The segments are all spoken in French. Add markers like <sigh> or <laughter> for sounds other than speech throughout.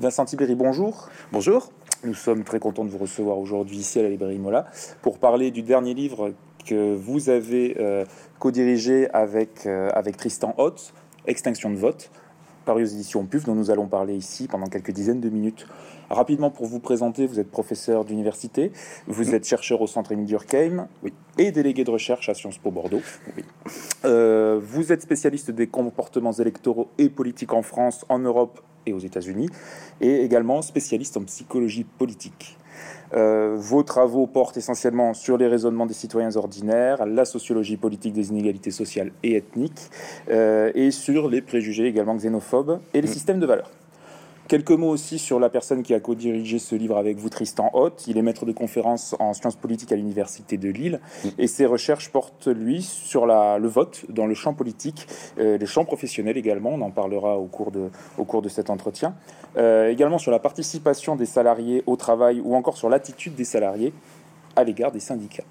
Vincent Tibéry, bonjour. Bonjour. Nous sommes très contents de vous recevoir aujourd'hui ici à la librairie Mola pour parler du dernier livre que vous avez euh, co-dirigé avec, euh, avec Tristan Hotz, Extinction de vote, paru aux éditions PUF, dont nous allons parler ici pendant quelques dizaines de minutes. Rapidement, pour vous présenter, vous êtes professeur d'université, vous êtes chercheur au Centre Émile Durkheim Oui. et délégué de recherche à Sciences Po Bordeaux. Euh, vous êtes spécialiste des comportements électoraux et politiques en France, en Europe et aux États-Unis, et également spécialiste en psychologie politique. Euh, vos travaux portent essentiellement sur les raisonnements des citoyens ordinaires, la sociologie politique des inégalités sociales et ethniques, euh, et sur les préjugés également xénophobes et les systèmes de valeurs. Quelques mots aussi sur la personne qui a co-dirigé ce livre avec vous, Tristan Haute. Il est maître de conférences en sciences politiques à l'Université de Lille et ses recherches portent, lui, sur la, le vote dans le champ politique, euh, les champs professionnels également. On en parlera au cours de, au cours de cet entretien. Euh, également sur la participation des salariés au travail ou encore sur l'attitude des salariés à l'égard des syndicats.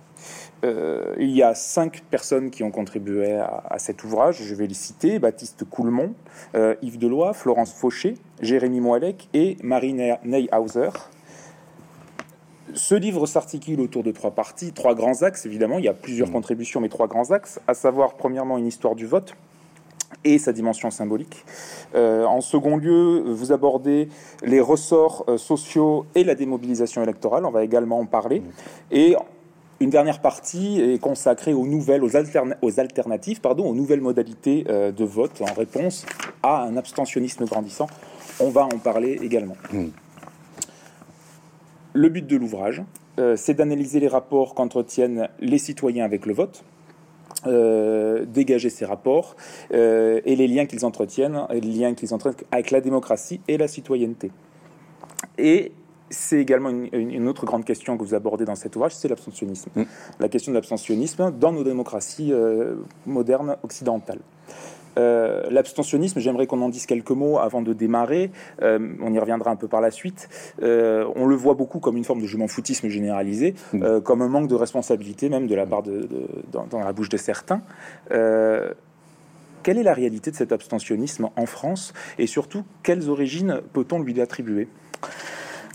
Euh, il y a cinq personnes qui ont contribué à, à, cet ouvrage. Je vais les citer Baptiste Coulmont, euh, Yves Deloy, Florence Fauché, Jérémy Moalec et Marie Neyhauser. Ce livre s'articule autour de trois parties, trois grands axes évidemment. Il y a plusieurs mmh. contributions, mais trois grands axes, à savoir premièrement une histoire du vote et sa dimension symbolique. Euh, en second lieu, vous abordez les ressorts euh, sociaux et la démobilisation électorale. On va également en parler. Et une dernière partie est consacrée aux nouvelles, aux, alterna aux alternatives, pardon, aux nouvelles modalités euh, de vote en réponse à un abstentionnisme grandissant. On va en parler également. Mmh. Le but de l'ouvrage, euh, c'est d'analyser les rapports qu'entretiennent les citoyens avec le vote, euh, dégager ces rapports et les liens qu'ils entretiennent, les liens qu'ils entretiennent avec la démocratie et la citoyenneté. Et c'est également une, une, autre grande question que vous abordez dans cet ouvrage, c'est l'abstentionnisme. Mmh. La question de l'abstentionnisme dans nos démocraties euh, modernes occidentales. Euh, L'abstentionnisme, j'aimerais qu'on en dise quelques mots avant de démarrer. Euh, on y reviendra un peu par la suite. Euh, on le voit beaucoup comme une forme de je m'en foutisme généralisé, mmh. comme un manque de responsabilité même de la part de, de dans, dans, la bouche de certains. quelle est la réalité de cet abstentionnisme en France et surtout quelles origines peut-on lui attribuer?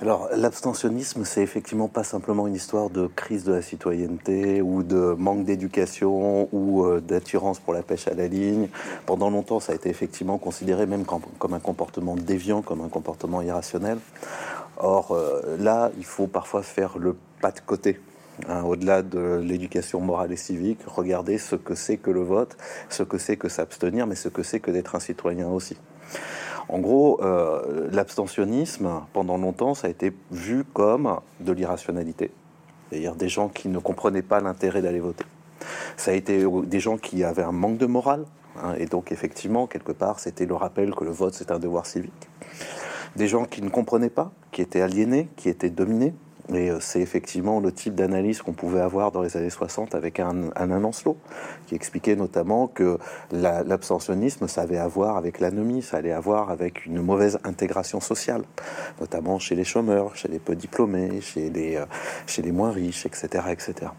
Alors, l'abstentionnisme, c'est effectivement pas simplement une histoire de crise de la citoyenneté ou de manque d'éducation ou euh, d'attirance pour la pêche à la ligne. Pendant longtemps, ça a été effectivement considéré même comme, un comportement déviant, comme un comportement irrationnel. Or, euh, là, il faut parfois faire le pas de côté. Hein, au-delà de l'éducation morale et civique, regarder ce que c'est que le vote, ce que c'est que s'abstenir, mais ce que c'est que d'être un citoyen aussi. En gros, euh, l'abstentionnisme, pendant longtemps, ça a été vu comme de l'irrationalité. C'est-à-dire des gens qui ne comprenaient pas l'intérêt d'aller voter. Ça a été des gens qui avaient un manque de morale. Hein, et donc, effectivement, quelque part, c'était le rappel que le vote, c'est un devoir civique. Des gens qui ne comprenaient pas, qui étaient aliénés, qui étaient dominés. Et euh, c'est effectivement le type d'analyse qu'on pouvait avoir dans les années 60 avec un, Lancelot, qui expliquait notamment que l'abstentionnisme, ça avait à voir avec l'anomie, ça allait avoir avec une mauvaise intégration sociale, notamment chez les chômeurs, chez les peu diplômés, chez les, euh, chez les moins riches, etc. etc.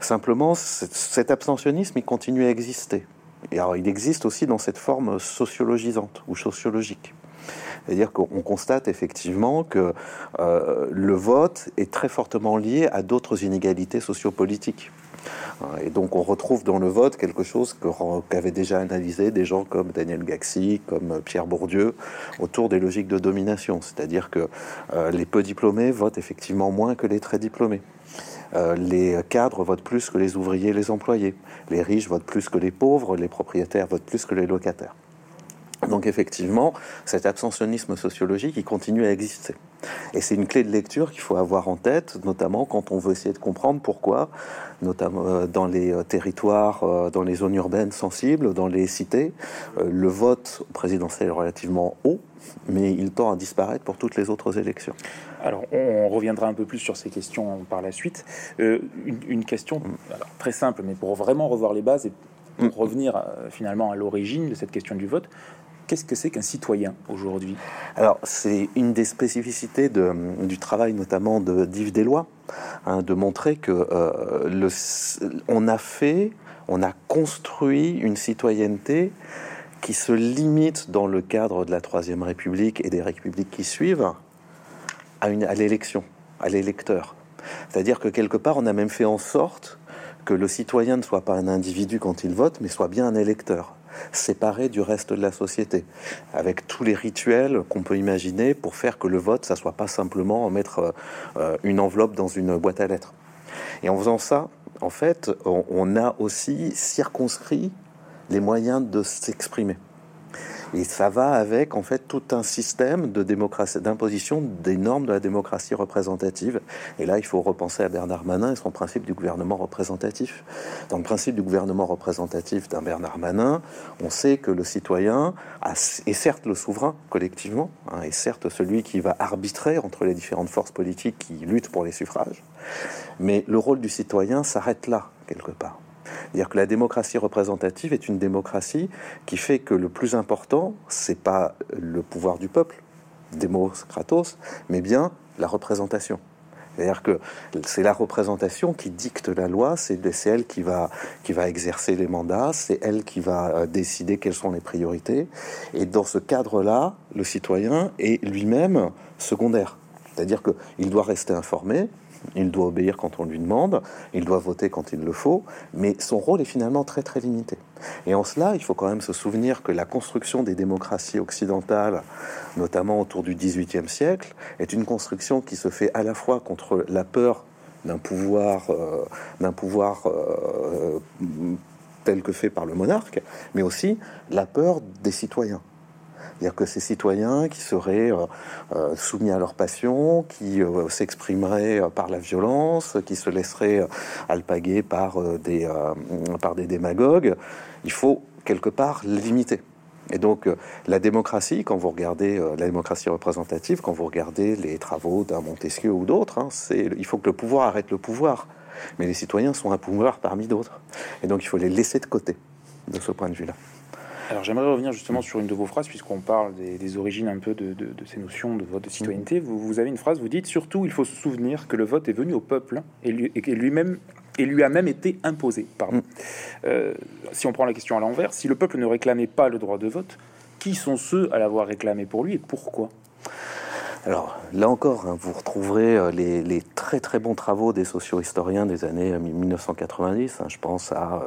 Simplement, cet abstentionnisme, il continue à exister. Et alors, il existe aussi dans cette forme sociologisante ou sociologique. C'est-à-dire qu'on constate effectivement que euh, le vote est très fortement lié à d'autres inégalités sociopolitiques. Et donc on retrouve dans le vote quelque chose qu'avaient déjà analysé des gens comme Daniel Gaxi, comme Pierre Bourdieu, autour des logiques de domination. C'est-à-dire que euh, les peu diplômés votent effectivement moins que les très diplômés. Euh, les cadres votent plus que les ouvriers et les employés. Les riches votent plus que les pauvres, les propriétaires votent plus que les locataires. Donc effectivement, cet abstentionnisme sociologique, il continue à exister. Et c'est une clé de lecture qu'il faut avoir en tête, notamment quand on veut essayer de comprendre pourquoi, notamment euh, dans les euh, territoires, euh, dans les zones urbaines sensibles, dans les cités, le vote présidentiel est relativement haut, mais il tend à disparaître pour toutes les autres élections. Alors, on reviendra un peu plus sur ces questions par la suite. Euh, une, une, question mm. alors, très simple, mais pour vraiment revoir les bases et pour mm. revenir euh, finalement à l'origine de cette question du vote, Qu'est-ce que c'est qu'un citoyen aujourd'hui? Alors, c'est une des spécificités du travail notamment de d'Yves Deslois, hein, de montrer que euh, le, on a fait, on a construit une citoyenneté qui se limite dans le cadre de la Troisième République et des républiques qui suivent à, à l'élection, à l'électeur. C'est-à-dire que quelque part, on a même fait en sorte que le citoyen ne soit pas un individu quand il vote, mais soit bien un électeur, séparé du reste de la société, avec tous les rituels qu'on peut imaginer pour faire que le vote, ça soit pas simplement mettre euh, une enveloppe dans une boîte à lettres. Et en faisant ça, en fait, on a aussi circonscrit les moyens de s'exprimer. Et ça va avec en fait tout un système de démocratie, d'imposition des normes de la démocratie représentative. Et là, il faut repenser à Bernard Manin et son principe du gouvernement représentatif. Dans le principe du gouvernement représentatif d'un Bernard Manin, on sait que le citoyen est certes le souverain collectivement, hein, est certes celui qui va arbitrer entre les différentes forces politiques qui luttent pour les suffrages, mais le rôle du citoyen s'arrête là quelque part. C'est-à-dire que la démocratie représentative est une démocratie qui fait que le plus important, c'est pas le pouvoir du peuple, Demos Kratos, mais bien la représentation. C'est-à-dire que c'est la représentation qui dicte la loi, c'est elle qui va, qui va exercer les mandats, c'est elle qui va euh, décider quelles sont les priorités. Et dans ce cadre-là, le citoyen est lui-même secondaire. C'est-à-dire qu'il doit rester informé, il doit obéir quand on lui demande, il doit voter quand il le faut, mais son rôle est finalement très très limité. Et en cela, il faut quand même se souvenir que la construction des démocraties occidentales, notamment autour du XVIIIe siècle, est une construction qui se fait à la fois contre la peur d'un pouvoir, euh, d'un pouvoir euh, tel que fait par le monarque, mais aussi la peur des citoyens. C'est-à-dire que ces citoyens qui seraient euh, euh, soumis à leur passion, qui euh, s'exprimeraient par la violence, qui se laisseraient alpaguer par des, par des démagogues, il faut quelque part limiter. Et donc, la démocratie, quand vous regardez la démocratie représentative, quand vous regardez les travaux d'un Montesquieu ou d'autres, hein, c'est il faut que le pouvoir arrête le pouvoir. Mais les citoyens sont un pouvoir parmi d'autres. Et donc, il faut les laisser de côté de ce point de vue-là. Alors j'aimerais revenir justement sur une de vos phrases, puisqu'on parle des, origines un peu de, ces notions de vote de citoyenneté. Vous, vous, avez une phrase, vous dites surtout il faut se souvenir que le vote est venu au peuple et, lui, et lui-même et lui a même été imposé. Pardon. Mm. Euh, si on prend la question à l'envers, si le peuple ne réclamait pas le droit de vote, qui sont ceux à l'avoir réclamé pour lui et pourquoi? Alors là encore, hein, vous retrouverez euh, les, très très bons travaux des socio-historiens des années 1990. Euh, hein. je pense à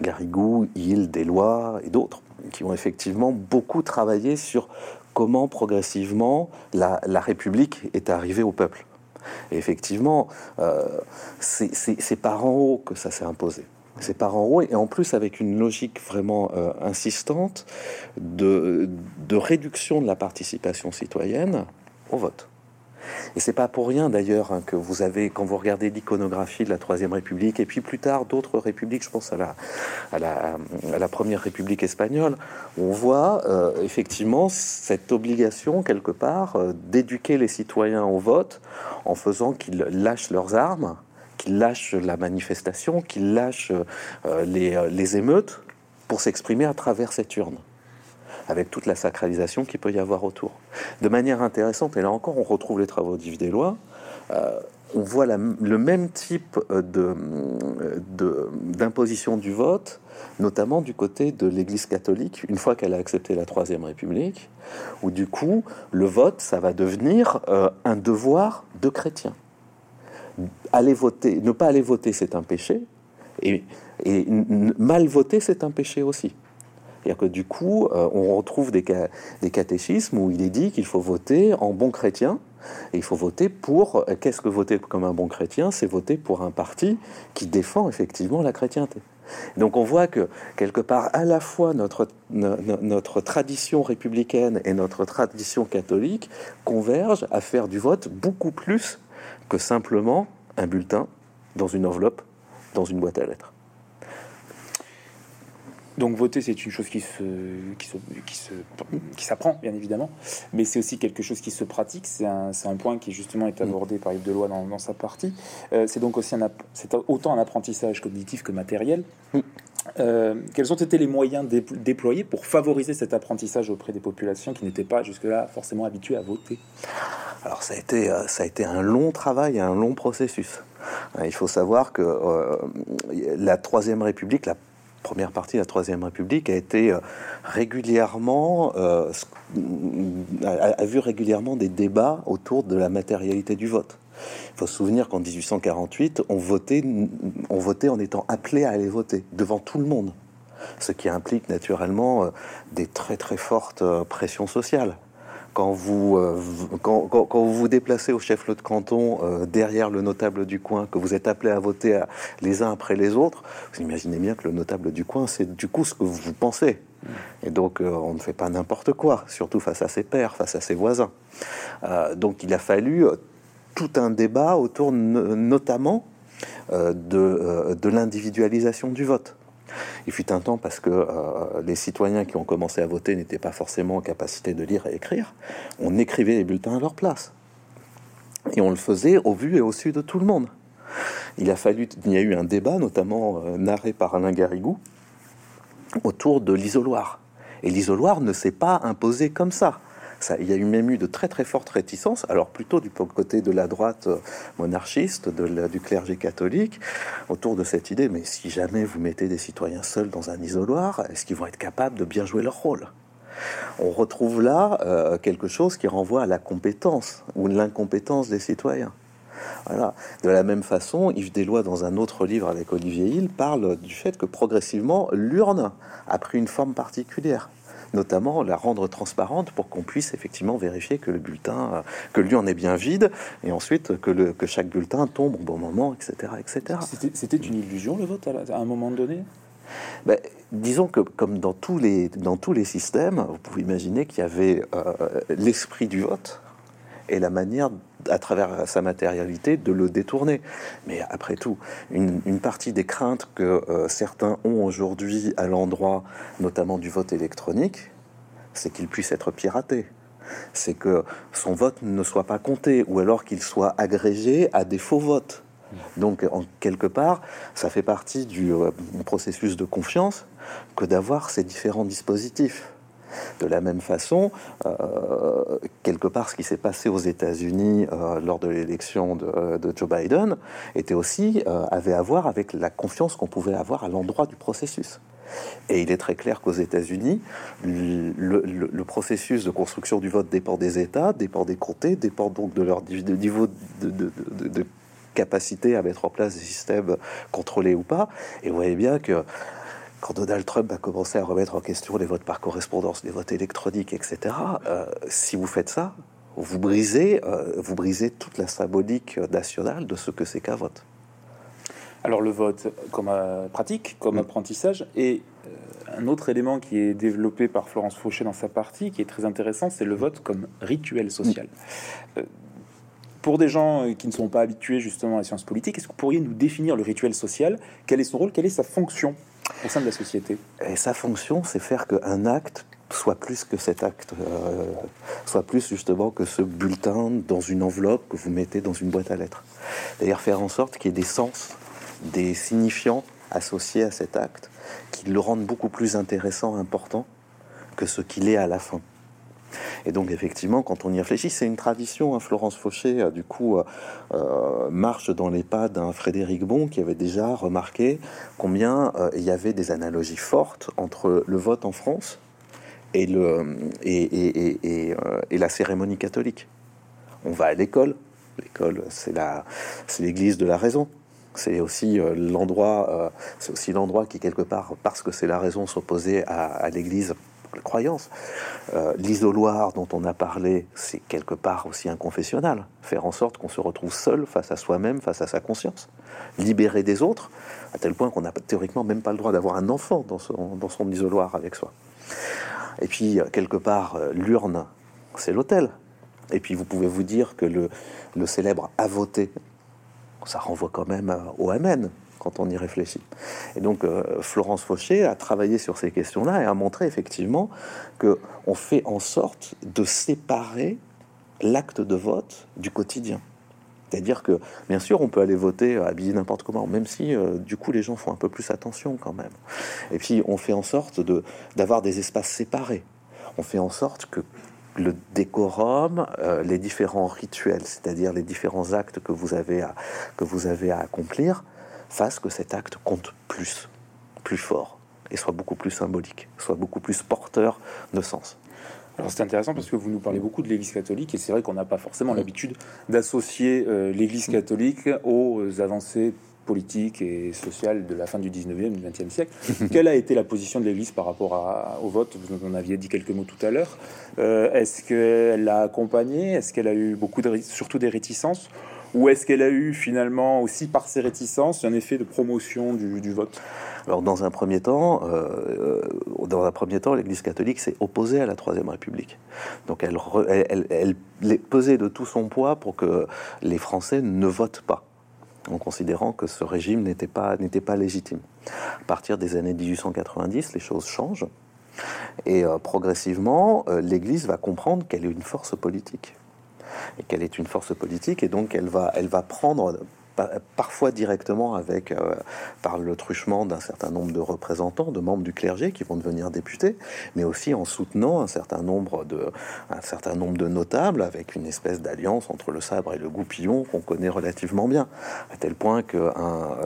Garrigou, Hill, Deslois et d'autres qui ont effectivement beaucoup travaillé sur comment progressivement la, République est arrivée au peuple. Et effectivement, euh, c'est par en haut que ça s'est imposé. C'est par en haut, et en plus avec une logique vraiment euh, insistante de réduction de la participation citoyenne au vote. Et c'est pas pour rien d'ailleurs hein, que vous avez, quand vous regardez l'iconographie de la Troisième République, et puis plus tard d'autres républiques, je pense à la, à la, à la Première République espagnole, on voit euh, effectivement cette obligation quelque part euh, d'éduquer les citoyens au vote en faisant qu'ils lâchent leurs armes, qu'ils lâchent la manifestation, qu'ils lâchent euh, les, les émeutes pour s'exprimer à travers cette urne avec toute la sacralisation qu'il peut y avoir autour. De manière intéressante, et là encore, on retrouve les travaux d'Yves Deslois, euh, on voit le même type d'imposition du vote, notamment du côté de l'Église catholique, une fois qu'elle a accepté la Troisième République, où du coup, le vote, ça va devenir euh, un devoir de chrétien. Aller voter, ne pas aller voter, c'est un péché, et mal voter, c'est un péché aussi. C'est-à-dire que du coup, euh, on retrouve des, des catéchismes où il est dit qu'il faut voter en bon chrétien. Et il faut voter pour. Euh, qu'est-ce que voter comme un bon chrétien? C'est voter pour un parti qui défend effectivement la chrétienté. Donc on voit que quelque part, à la fois notre, notre tradition républicaine et notre tradition catholique convergent à faire du vote beaucoup plus que simplement un bulletin dans une enveloppe, dans une boîte à lettres. Donc voter, c'est une chose qui se, qui se, qui se, qui s'apprend, bien évidemment, mais c'est aussi quelque chose qui se pratique. C'est un, un, point qui justement est abordé par Yves Deloy dans, dans sa partie. Euh, c'est donc aussi un, c'est autant un apprentissage cognitif que matériel. Euh, quels ont été les moyens déployés pour favoriser cet apprentissage auprès des populations qui n'étaient pas jusque-là forcément habituées à voter? Alors ça a été, euh, ça a été un long travail, un long processus. Il faut savoir que la Troisième République, la première partie de la Troisième République a été euh, régulièrement, euh, a, vu régulièrement des débats autour de la matérialité du vote. Il faut se souvenir qu'en 1848, on votait, on votait en étant appelé à aller voter devant tout le monde, ce qui implique naturellement euh, des très très fortes pressions sociales quand vous, euh, quand, vous vous déplacez au chef-lieu de canton euh, derrière le notable du coin, que vous êtes appelé à voter les uns après les autres, vous imaginez bien que le notable du coin, c'est du coup ce que vous pensez. Et donc, euh, on ne fait pas n'importe quoi, surtout face à ses pairs, face à ses voisins. donc, il a fallu tout un débat autour notamment de, de l'individualisation du vote. Il fut un temps parce que euh, les citoyens qui ont commencé à voter n'étaient pas forcément en capacité de lire et écrire. On écrivait les bulletins à leur place. Et on le faisait au vu et au su de tout le monde. Il a fallu, il y a eu un débat, notamment euh, narré par Alain Garrigou, autour de l'isoloir. Et l'isoloir ne s'est pas imposé comme ça il y a eu même eu de très très fortes réticences, alors plutôt du côté de la droite euh, monarchiste, du clergé catholique, autour de cette idée, mais si jamais vous mettez des citoyens seuls dans un isoloir, est-ce qu'ils vont être capables de bien jouer leur rôle? On retrouve là euh, quelque chose qui renvoie à la compétence ou l'incompétence des citoyens. Voilà. De la même façon, Yves Deslois, dans un autre livre avec Olivier Hill, parle du fait que progressivement, l'urne a pris une forme particulière notamment la rendre transparente pour qu'on puisse effectivement vérifier que le bulletin, que l'urne est bien vide, et ensuite que, le, que chaque bulletin tombe au bon moment, etc. etc. C'était une illusion le vote à, un moment donné? Ben, disons que comme dans tous les, dans tous les systèmes, vous pouvez imaginer qu'il y avait euh, l'esprit du vote et la manière, à travers sa matérialité, de le détourner. Mais après tout, une, partie des craintes que euh, certains ont aujourd'hui à l'endroit, notamment du vote électronique, c'est qu'il puisse être piraté. C'est que son vote ne soit pas compté, ou alors qu'il soit agrégé à des faux votes. Donc, en quelque part, ça fait partie du euh, processus de confiance que d'avoir ces différents dispositifs. De la même façon, euh, quelque part, ce qui s'est passé aux États-Unis euh, lors de l'élection de, Joe Biden était aussi euh, avait à voir avec la confiance qu'on pouvait avoir à l'endroit du processus. Et il est très clair qu'aux États-Unis, le, processus de construction du vote dépend des États, dépend des comtés, dépend donc de leur niveau de, de, capacité à mettre en place des systèmes contrôlés ou pas. Et vous voyez bien que quand Donald Trump a commencé à remettre en question les votes par correspondance, les votes électroniques, etc., euh, si vous faites ça, vous brisez, euh, vous brisez toute la symbolique nationale de ce que c'est qu'un vote. Alors le vote comme euh, pratique, comme mm. apprentissage, et un autre élément qui est développé par Florence Fauché dans sa partie, qui est très intéressant, c'est le vote comme rituel social. pour des gens qui ne sont pas habitués justement à la science politique, est-ce que vous pourriez nous définir le rituel social? Quel est son rôle? Quelle est sa fonction? Au sein de la société. Et sa fonction, c'est faire qu'un acte soit plus que cet acte, euh, soit plus justement que ce bulletin dans une enveloppe que vous mettez dans une boîte à lettres. D'ailleurs, faire en sorte qu'il y ait des sens, des signifiants associés à cet acte, qui le rendent beaucoup plus intéressant, important que ce qu'il est à la fin. Et donc effectivement, quand on y réfléchit, c'est une tradition. Hein. Florence Fauché, euh, du coup, euh, euh, marche dans les pas d'un Frédéric Bon qui avait déjà remarqué combien il y avait des analogies fortes entre le vote en France et, la cérémonie catholique. On va à l'école. L'école, c'est l'église de la raison. C'est aussi l'endroit, c'est aussi l'endroit qui quelque part, parce que c'est la raison, s'opposait à l'Église croyance. Euh, l'isoloir dont on a parlé, c'est quelque part aussi un confessionnal. Faire en sorte qu'on se retrouve seul face à soi-même, face à sa conscience. Libérer des autres, à tel point qu'on n'a théoriquement même pas le droit d'avoir un enfant dans son, isoloir avec soi. Et puis, euh, quelque part, euh, l'urne, c'est l'autel. Et puis, vous pouvez vous dire que le, célèbre a ça renvoie quand même au Amen quand on y réfléchit. Et donc euh, Florence Fauché a travaillé sur ces questions-là et a montré effectivement que on fait en sorte de séparer l'acte de vote du quotidien. C'est-à-dire que, bien sûr, on peut aller voter habillé n'importe comment, même si, euh, du coup, les gens font un peu plus attention quand même. Et puis, on fait en sorte de d'avoir des espaces séparés. On fait en sorte que le décorum, euh, les différents rituels, c'est-à-dire les différents actes que vous avez à, que vous avez à accomplir, fasse que cet acte compte plus, plus fort. et soit beaucoup plus symbolique, soit beaucoup plus porteur de sens. Alors c'est intéressant parce que vous nous parlez beaucoup de l'Église catholique et c'est vrai qu'on n'a pas forcément l'habitude d'associer euh, l'Église catholique aux avancées politiques et sociales de la fin du 19e, du 20e siècle. <laughs> Quelle a été la position de l'Église par rapport au vote? Vous en aviez dit quelques mots tout à l'heure. Euh, est-ce qu'elle l'a accompagné Est-ce qu'elle a eu beaucoup de, surtout des réticences? Ou est-ce qu'elle a eu finalement aussi par ses réticences un effet de promotion du, vote? Alors dans un premier temps, euh, dans un premier temps, l'Église catholique s'est opposée à la Troisième République. Donc elle, elle, elle, pesait de tout son poids pour que les Français ne votent pas, en considérant que ce régime n'était pas, n'était pas légitime. À partir des années 1890, les choses changent. Et euh, progressivement, euh, l'Église va comprendre qu'elle est une force politique et qu'elle est une force politique, et donc elle va, elle va prendre parfois directement avec euh, par le truchement d'un certain nombre de représentants, de membres du clergé qui vont devenir députés, mais aussi en soutenant un certain nombre de un certain nombre de notables avec une espèce d'alliance entre le sabre et le goupillon qu'on connaît relativement bien, à tel point que un,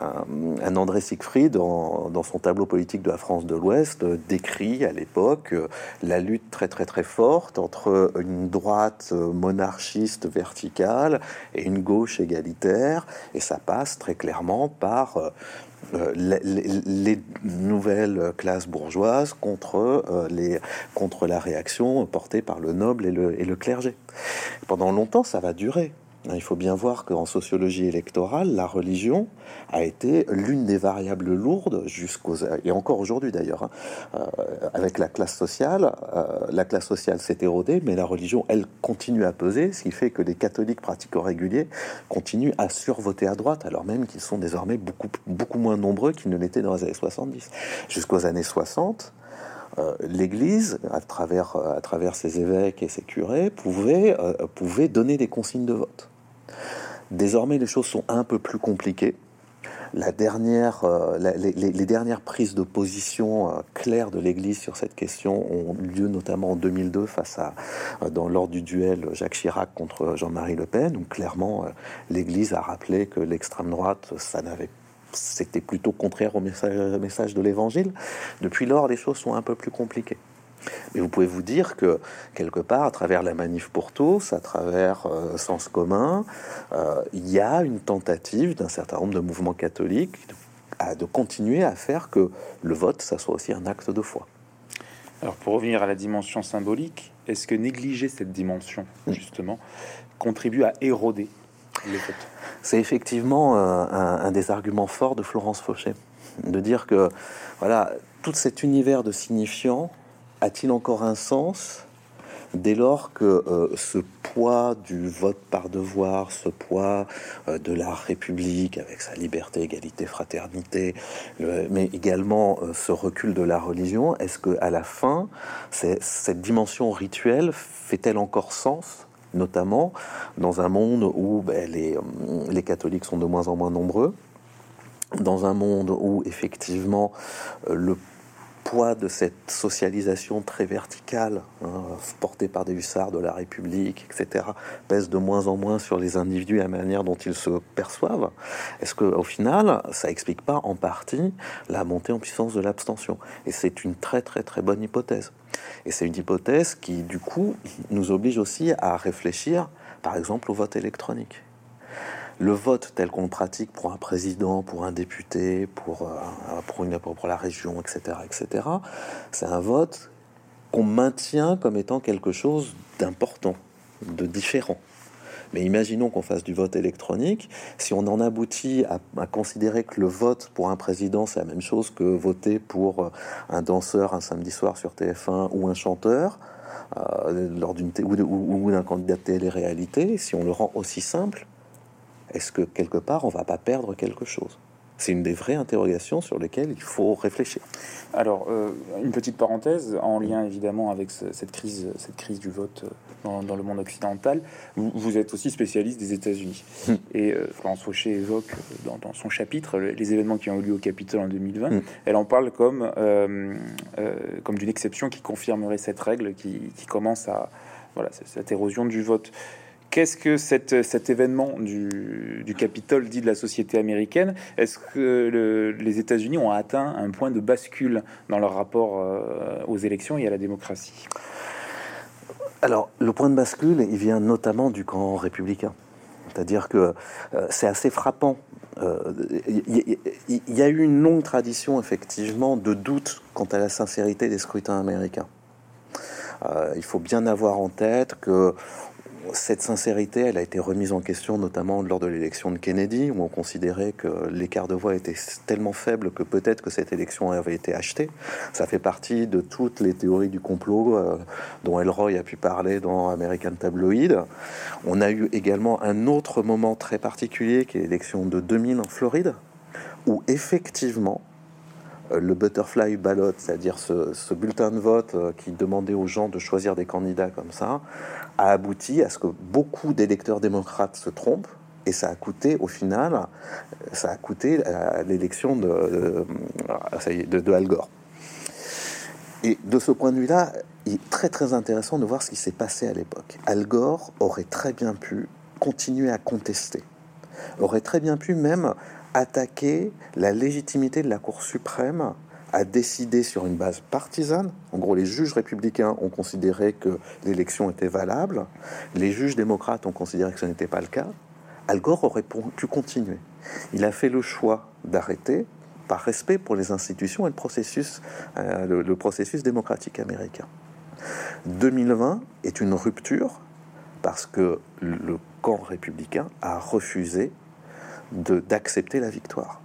euh, un, André Siegfried dans, son tableau politique de la France de l'Ouest décrit à l'époque la lutte très très très forte entre une droite monarchiste verticale et une gauche égalitaire et ça passe très clairement par euh, euh, les, nouvelles classes bourgeoises contre, euh, les, contre la réaction portée par le noble et le, et le clergé. Pendant longtemps, ça va durer. Hein, il faut bien voir qu'en sociologie électorale, la religion a été l'une des variables lourdes jusqu'aux et encore aujourd'hui d'ailleurs, hein, euh, avec la classe sociale. Euh, la classe sociale s'est érodée, mais la religion, elle, continue à peser, ce qui fait que les catholiques pratiquants réguliers continuent à survoter à droite, alors même qu'ils sont désormais beaucoup beaucoup moins nombreux qu'ils ne l'étaient dans les années 70. Jusqu'aux années 60, euh, l'Église, à travers, à travers ses évêques et ses curés, pouvait, pouvait donner des consignes de vote. Désormais, les choses sont un peu plus compliquées. La dernière, euh, les, dernières prises de position euh, claires de l'Église sur cette question ont lieu notamment en 2002 face à, euh, dans du duel Jacques Chirac contre Jean-Marie Le Pen, où clairement l'Église a rappelé que l'extrême droite, ça n'avait c'était plutôt contraire au message de l'Évangile. Depuis lors, les choses sont un peu plus compliquées. Mais vous pouvez vous dire que quelque part, à travers la manif pour tous, à travers euh, Sens commun, euh, il y a une tentative d'un certain nombre de mouvements catholiques de, de, continuer à faire que le vote, ça soit aussi un acte de foi. Alors pour revenir à la dimension symbolique, est-ce que négliger cette dimension, justement, contribue à éroder le vote? C'est effectivement euh, un, un, des arguments forts de Florence Fauché, de dire que voilà, tout cet univers de signifiants a-t-il encore un sens dès lors que euh, ce poids du vote par devoir, ce poids euh, de la République avec sa liberté, égalité, fraternité, mais également euh, ce recul de la religion, est-ce que à la fin, cette dimension rituelle fait-elle encore sens notamment dans un monde où ben, les, les catholiques sont de moins en moins nombreux, dans un monde où effectivement le poids de cette socialisation très verticale, hein, portée par des hussards de la République, etc., pèse de moins en moins sur les individus et la manière dont ils se perçoivent Est-ce qu'au final, ça explique pas en partie la montée en puissance de l'abstention? Et c'est une très très très bonne hypothèse. Et c'est une hypothèse qui, du coup, nous oblige aussi à réfléchir, par exemple, au vote électronique le vote tel qu'on le pratique pour un président, pour un député, pour, euh, pour, une, la région, etc., etc., c'est un vote qu'on maintient comme étant quelque chose d'important, de différent. Mais imaginons qu'on fasse du vote électronique. Si on en aboutit à, considérer que le vote pour un président, c'est la même chose que voter pour euh, un danseur un samedi soir sur TF1 ou un chanteur, euh, lors d'une ou, ou d'un candidat de télé-réalité, si on le rend aussi simple, est-ce que quelque part on va pas perdre quelque chose? C'est une des vraies interrogations sur lesquelles il faut réfléchir. Alors, euh, une petite parenthèse, en lien évidemment avec cette crise, cette crise du vote euh, dans, le monde occidental, vous, êtes aussi spécialiste des États-Unis. Hmm. Et euh, Florence Fauché évoque dans, son chapitre les événements qui ont eu lieu au Capitole en 2020. Hmm. Elle en parle comme, comme d'une exception qui confirmerait cette règle qui, qui commence à... Voilà, cette érosion du vote. Qu'est-ce que cet événement du, Capitole dit de la société américaine? Est-ce que les États-Unis ont atteint un point de bascule dans leur rapport euh, aux élections et à la démocratie? Alors, le point de bascule, il vient notamment du camp républicain. C'est-à-dire que euh, c'est assez frappant. Il y, a eu une longue tradition, effectivement, de doute quant à la sincérité des scrutins américains. il faut bien avoir en tête que cette sincérité, elle a été remise en question notamment lors de l'élection de Kennedy, où on considérait que l'écart de voix était tellement faible que peut-être que cette élection avait été achetée. Ça fait partie de toutes les théories du complot euh, dont Elroy a pu parler dans American Tabloid. On a eu également un autre moment très particulier qui est l'élection de 2000 en Floride, où effectivement, le butterfly ballot, c'est-à-dire ce, bulletin de vote euh, qui demandait aux gens de choisir des candidats comme ça, a abouti à ce que beaucoup d'électeurs démocrates se trompent. Et ça a coûté, au final, ça a coûté l'élection de, de, de, Al Gore. Et de ce point de vue-là, il est très très intéressant de voir ce qui s'est passé à l'époque. Al Gore aurait très bien pu continuer à contester, aurait très bien pu même attaquer la légitimité de la Cour suprême à décider sur une base partisane. En gros, les juges républicains ont considéré que l'élection était valable, les juges démocrates ont considéré que ce n'était pas le cas. Al Gore aurait pu continuer. Il a fait le choix d'arrêter par respect pour les institutions et le processus, euh, le processus démocratique américain. 2020 est une rupture parce que le camp républicain a refusé d'accepter la victoire.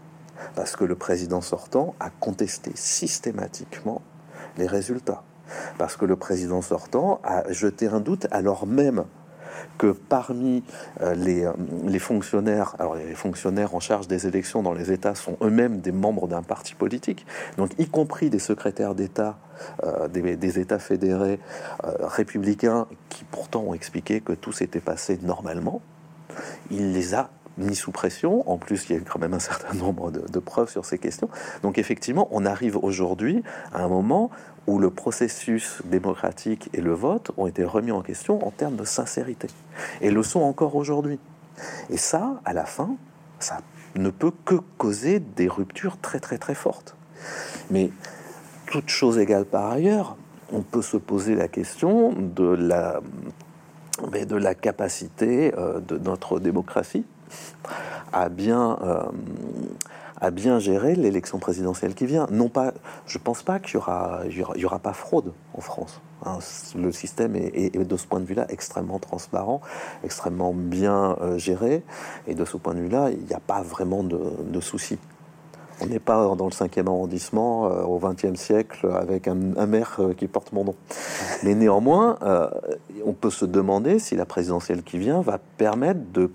Parce que le président sortant a contesté systématiquement les résultats. Parce que le président sortant a jeté un doute alors même que parmi euh, les, euh, les, fonctionnaires, alors les fonctionnaires en charge des élections dans les États sont eux-mêmes des membres d'un parti politique, donc y compris des secrétaires d'État euh, des, des, États fédérés républicains qui pourtant ont expliqué que tout s'était passé normalement, il les a ni sous pression. En plus, il y a quand même un certain <laughs> nombre de, preuves sur ces questions. Donc effectivement, on arrive aujourd'hui à un moment où le processus démocratique et le vote ont été remis en question en termes de sincérité. Et le sont encore aujourd'hui. Et ça, à la fin, ça ne peut que causer des ruptures très très très fortes. Mais toute chose égale par ailleurs, on peut se poser la question de la, de la capacité euh, de notre démocratie à bien, euh, à bien gérer l'élection présidentielle qui vient. Non pas, je pense pas qu'il y aura, il y aura, pas fraude en France. Hein. le système est, de ce point de vue-là extrêmement transparent, extrêmement bien euh, géré, et de ce point de vue-là, il n'y a pas vraiment de, soucis. On n'est pas dans le 5e arrondissement euh, au 20e siècle avec un, maire qui porte mon nom. Mais néanmoins, on peut se demander si la présidentielle qui vient va permettre de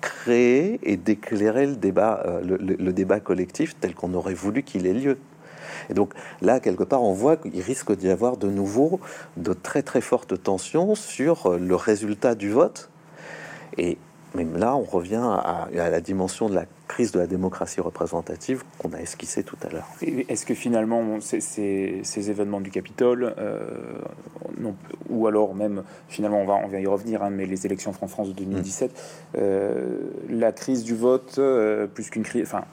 créer et d'éclairer le débat, euh, le, débat collectif tel qu'on aurait voulu qu'il ait lieu. Et donc là, quelque part, on voit qu'il risque d'y avoir de nouveau de très très fortes tensions sur euh, le résultat du vote. Et même là, on revient à, la dimension de la crise de la démocratie représentative qu'on a esquissé tout à l'heure. Est-ce que finalement, ces, ces, événements du Capitole, euh, ou alors même, finalement, on va, on va y revenir, hein, mais les élections en France de 2017, euh, la crise du vote, euh, plus qu'une crise, enfin,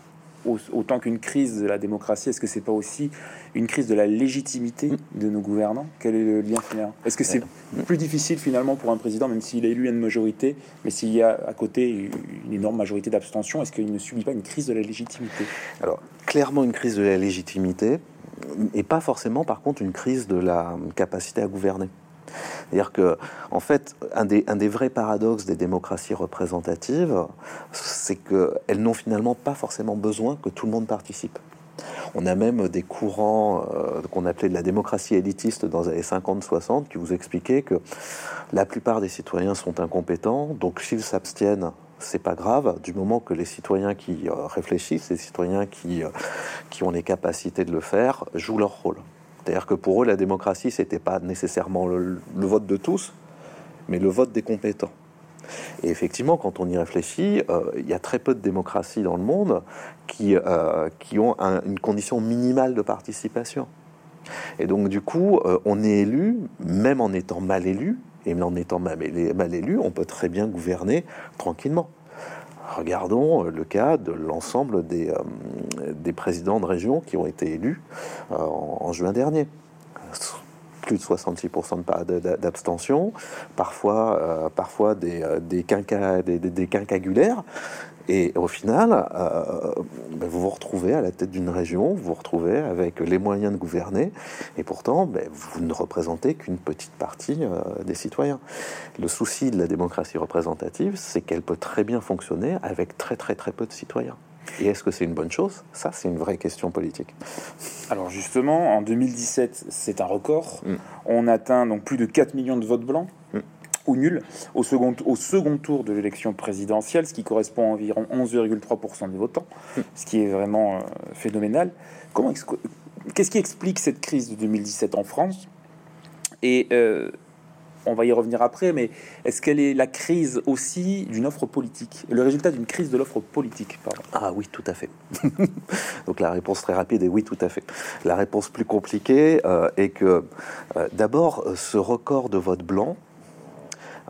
autant qu'une crise de la démocratie, est-ce que c'est pas aussi une crise de la légitimité de nos gouvernants? Quel est le lien final? Est-ce que c'est plus difficile finalement pour un président, même s'il est élu à une majorité, mais s'il y a à côté une énorme majorité d'abstention, est-ce qu'il ne subit pas une crise de la légitimité? Alors, clairement une crise de la légitimité, et pas forcément par contre une crise de la capacité à gouverner. C'est-à-dire que, en fait, un des, vrais paradoxes des démocraties représentatives, c'est qu'elles n'ont finalement pas forcément besoin que tout le monde participe. On a même des courants euh, qu'on appelait de la démocratie élitiste dans les années 50-60 qui vous expliquaient que la plupart des citoyens sont incompétents, donc s'ils s'abstiennent, c'est pas grave, du moment que les citoyens qui euh, réfléchissent, les citoyens euh, qui ont les capacités de le faire, jouent leur rôle. C'est-à-dire que pour eux, la démocratie, c'était pas nécessairement le, vote de tous, mais le vote des compétents. Et effectivement, quand on y réfléchit, euh, il y a très peu de démocraties dans le monde qui, euh, qui ont une condition minimale de participation. Et donc, du coup, euh, on est élu, même en étant mal élu, Et en étant mal élu, on peut très bien gouverner tranquillement. Regardons le cas de l'ensemble des, des, présidents de région qui ont été élus en juin dernier plus de 66% d'abstention, parfois, euh, des, euh, des. Et au final, euh, ben, vous vous retrouvez à la tête d'une région, vous vous retrouvez avec les moyens de gouverner, et pourtant, ben, vous ne représentez qu'une petite partie des citoyens. Le souci de la démocratie représentative, c'est qu'elle peut très bien fonctionner avec très très très peu de citoyens. Et est-ce que c'est une bonne chose? Ça, c'est une vraie question politique. Alors justement, en 2017, c'est un record. Mm. On atteint donc plus de 4 millions de votes blancs. Ou nuls au second, au second tour de l'élection présidentielle, ce qui correspond à environ 11,3% des votants, ce qui est vraiment euh, phénoménal. Comment Qu'est-ce qui explique cette crise de 2017 en France? Et euh, on va y revenir après, mais est-ce qu'elle est la crise aussi d'une offre politique? Le résultat d'une crise de l'offre politique. Ah oui, tout à fait. <laughs> Donc la réponse très rapide est oui, tout à fait. La réponse plus compliquée euh, est que, d'abord, ce record de vote blanc,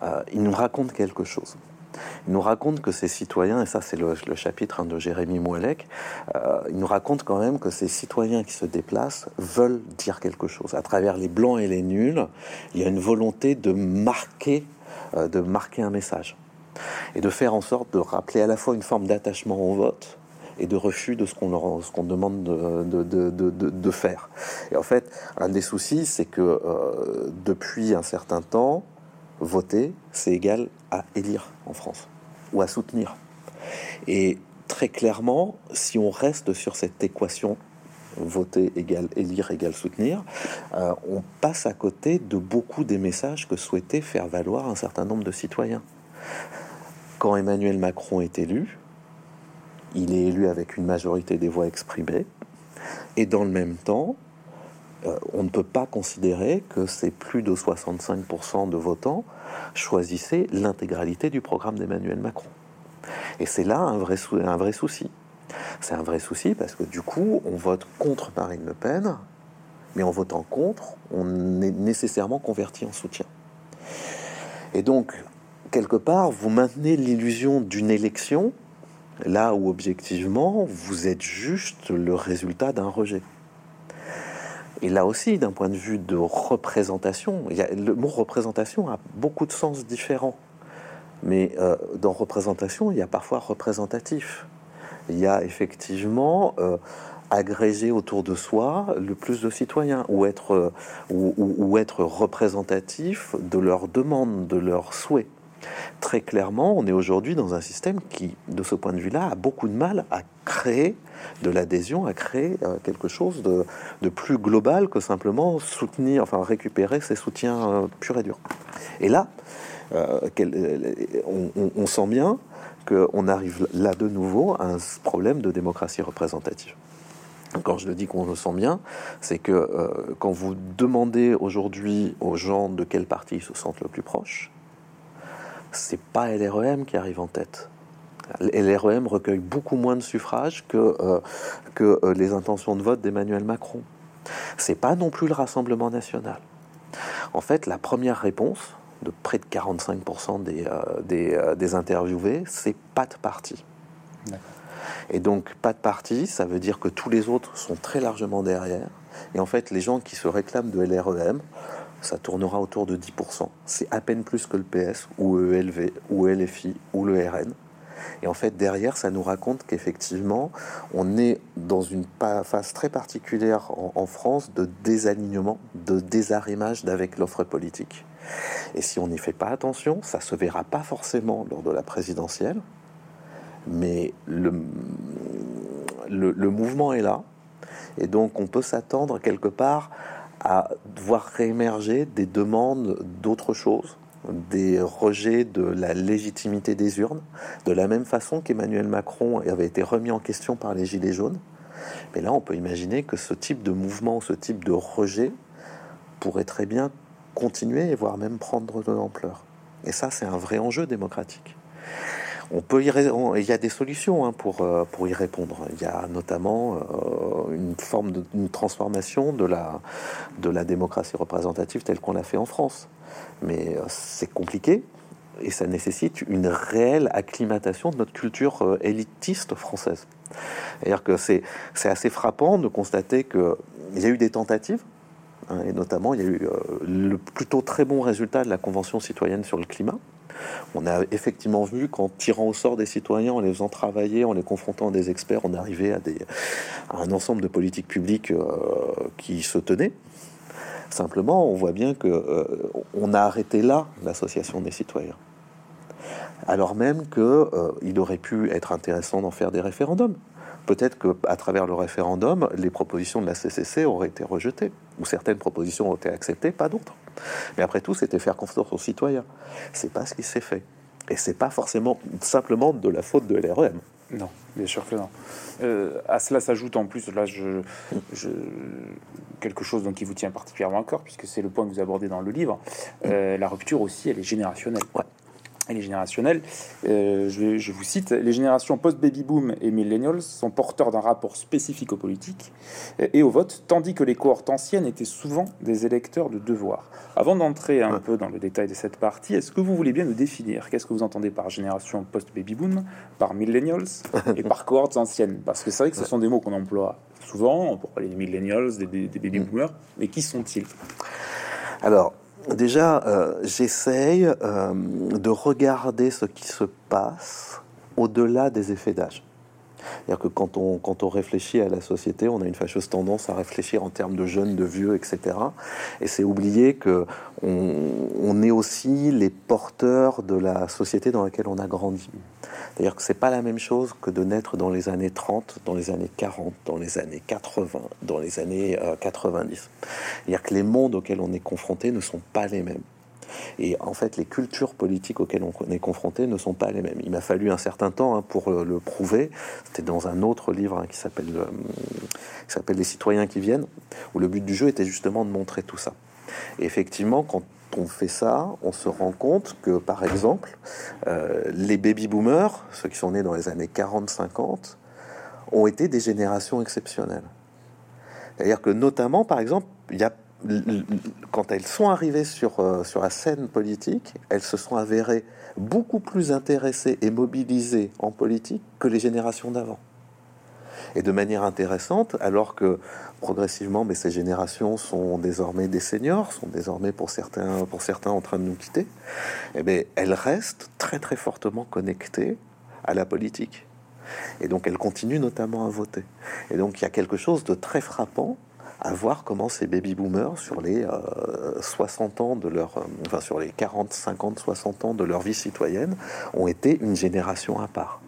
euh, il nous raconte quelque chose. Il nous raconte que ces citoyens, et ça c'est le, chapitre hein, de Jérémy Mouelec, euh, il nous raconte quand même que ces citoyens qui se déplacent veulent dire quelque chose. À travers les blancs et les nuls, il y a une volonté de marquer, euh, de marquer un message et de faire en sorte de rappeler à la fois une forme d'attachement au vote et de refus de ce qu'on demande de, de, de, de, faire. Et en fait, un des soucis, c'est que euh, depuis un certain temps, voter, c'est égal à élire en France ou à soutenir. Et très clairement, si on reste sur cette équation voter égale élire égale soutenir, euh, on passe à côté de beaucoup des messages que souhaitait faire valoir un certain nombre de citoyens. Quand Emmanuel Macron est élu, il est élu avec une majorité des voix exprimées, et dans le même temps, euh, on ne peut pas considérer que ces plus de 65% de votants choisissaient l'intégralité du programme d'Emmanuel Macron. Et c'est là un vrai, un vrai souci. C'est un vrai souci parce que du coup, on vote contre Marine Le Pen, mais en votant contre, on est nécessairement converti en soutien. Et donc, quelque part, vous maintenez l'illusion d'une élection là où objectivement, vous êtes juste le résultat d'un rejet. Et là aussi, d'un point de vue de représentation, le mot représentation a beaucoup de sens différents. Mais euh, dans représentation, il y a parfois représentatif. Il y a effectivement euh, agréger autour de soi le plus de citoyens ou être, euh, ou être représentatif de leurs demandes, de leurs souhaits. Très clairement, on est aujourd'hui dans un système qui, de ce point de vue-là, a beaucoup de mal à créer de l'adhésion, à créer euh, quelque chose de, plus global que simplement soutenir, enfin récupérer ses soutiens euh, purs et durs. Et là, euh, on, sent bien qu'on arrive là de nouveau à un problème de démocratie représentative. Quand je le dis qu'on le sent bien, c'est que quand vous demandez aujourd'hui aux gens de quel parti ils se sentent le plus proche, c'est pas LREM qui arrive en tête. LREM recueille beaucoup moins de suffrages que, euh, que euh, les intentions de vote d'Emmanuel Macron. C'est pas non plus le Rassemblement national. En fait, la première réponse de près de 45% des, euh, des, des, interviewés, c'est pas de parti. Et donc, pas de parti, ça veut dire que tous les autres sont très largement derrière. Et en fait, les gens qui se réclament de LREM, ça tournera autour de 10%. C'est à peine plus que le PS ou ELV ou LFI ou le RN. Et en fait, derrière, ça nous raconte qu'effectivement, on est dans une phase très particulière en, France de désalignement, de désarrimage d'avec l'offre politique. Et si on n'y fait pas attention, ça se verra pas forcément lors de la présidentielle, mais le, le, le mouvement est là. Et donc, on peut s'attendre quelque part à voir réémerger des demandes d'autre chose, des rejets de la légitimité des urnes, de la même façon qu'Emmanuel Macron avait été remis en question par les Gilets jaunes. Mais là, on peut imaginer que ce type de mouvement, ce type de rejet pourrait très bien continuer et voire même prendre de l'ampleur. Et ça, c'est un vrai enjeu démocratique. On peut y il y a des solutions hein, pour, euh, pour y répondre. Il y a notamment euh, une forme de transformation de la, de la démocratie représentative telle qu'on l'a fait en France. Mais euh, c'est compliqué et ça nécessite une réelle acclimatation de notre culture élitiste française. C'est-à-dire que c'est assez frappant de constater qu'il y a eu des tentatives hein, et notamment, il y a eu le plutôt très bon résultat de la Convention citoyenne sur le climat, on a effectivement vu qu'en tirant au sort des citoyens, en les faisant travailler, en les confrontant à des experts, on arrivait à, un ensemble de politiques publiques euh, qui se tenaient. Simplement, on voit bien que euh, on a arrêté là l'association des citoyens, alors même qu'il euh, aurait pu être intéressant d'en faire des référendums. Peut-être qu'à travers le référendum, les propositions de la CCC auraient été rejetées, ou certaines propositions ont été acceptées, pas d'autres. Mais après tout, c'était faire confiance aux citoyens. C'est pas ce qui s'est fait. Et c'est pas forcément simplement de la faute de l'REM. Non, bien sûr que non. Euh, à cela s'ajoute en plus, là, je, quelque chose donc, qui vous tient particulièrement à cœur, puisque c'est le point que vous abordez dans le livre. Euh, la rupture aussi, elle est générationnelle. Ouais et les générationnels. Euh, je, vous cite, les générations post-baby boom et millennials sont porteurs d'un rapport spécifique aux politiques et au vote, tandis que les cohortes anciennes étaient souvent des électeurs de devoir. Avant d'entrer un peu dans le détail de cette partie, est-ce que vous voulez bien nous définir qu'est-ce que vous entendez par génération post-baby boom, par millennials et par cohortes anciennes? Parce que c'est vrai que ce sont des mots qu'on emploie souvent pour parler des millennials, des, des baby mm. boomers, mais qui sont-ils? Alors, Déjà, euh, j'essaye euh, de regarder ce qui se passe au-delà des effets d'âge. C'est-à-dire que quand on, quand on réfléchit à la société, on a une fâcheuse tendance à réfléchir en termes de jeunes, de vieux, etc. Et c'est oublier que on, est aussi les porteurs de la société dans laquelle on a grandi. C'est-à-dire que c'est pas la même chose que de naître dans les années 30, dans les années 40, dans les années 80, dans les années 90. Euh, C'est-à-dire que les mondes auxquels on est confronté ne sont pas les mêmes. Et en fait, les cultures politiques auxquelles on est confronté ne sont pas les mêmes. Il m'a fallu un certain temps hein, pour euh, le prouver. C'était dans un autre livre hein, qui s'appelle euh, s'appelle Les citoyens qui viennent, où le but du jeu était justement de montrer tout ça. Et effectivement, quand on fait ça, on se rend compte que, par exemple, euh, les baby-boomers, ceux qui sont nés dans les années 40-50, ont été des générations exceptionnelles. C'est-à-dire que, notamment, par exemple, il y a quand elles sont arrivées sur, euh, sur la scène politique, elles se sont avérées beaucoup plus intéressées et mobilisées en politique que les générations d'avant. Et de manière intéressante, alors que progressivement, mais ces générations sont désormais des seniors, sont désormais pour certains, pour certains en train de nous quitter, eh bien, elles restent très très fortement connectées à la politique. Et donc elles continuent notamment à voter. Et donc il y a quelque chose de très frappant à voir comment ces baby boomers, sur les 60 euh, ans de leur, euh, enfin sur les 40, 50, 60 ans de leur vie citoyenne, ont été une génération à part.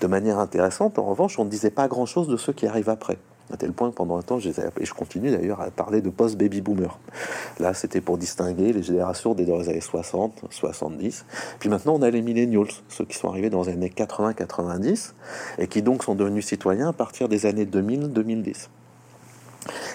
De manière intéressante, en revanche, on ne disait pas grand-chose de ceux qui arrivent après. À tel point que pendant un temps, je et je continue d'ailleurs à parler de post-baby boomer. Là, c'était pour distinguer les générations des années 60, 70. Puis maintenant, on a les millennials, ceux qui sont arrivés dans les années 80-90 et qui donc sont devenus citoyens à partir des années 2000-2010.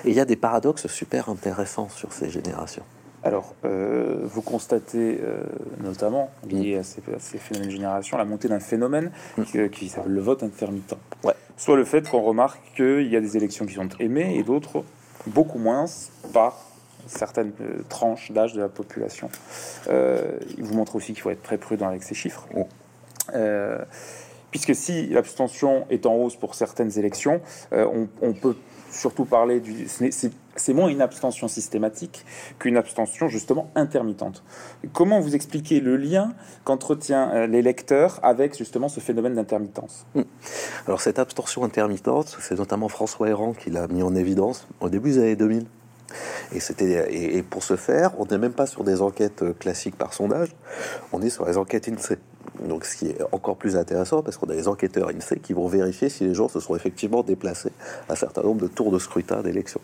Et il y a des paradoxes super intéressants sur ces générations. Alors, euh, vous constatez euh, notamment, lié à ces, phénomènes de génération, la montée d'un phénomène mm. qui, s'appelle le vote intermittent. Ouais. Soit le fait qu'on remarque qu'il y a des élections qui sont aimées et d'autres beaucoup moins par certaines euh, tranches d'âge de la population. il vous montre aussi qu'il faut être très prudent avec ces chiffres. puisque si l'abstention est en hausse pour certaines élections, on, on peut surtout parler du. C'est moins une abstention systématique qu'une abstention justement intermittente. Comment vous expliquez le lien qu'entretient euh, l'électeur avec justement ce phénomène d'intermittence? Hmm. Alors cette abstention intermittente, c'est notamment François Héran qui l'a mis en évidence au début des années 2000. Et, et, pour ce faire, on n'est même pas sur des enquêtes euh, classiques par sondage, on est sur les enquêtes INSEE. Donc, ce qui est encore plus intéressant, parce qu'on a des enquêteurs INSEE qui vont vérifier si les gens se sont effectivement déplacés à un certain nombre de tours de scrutin d'élection.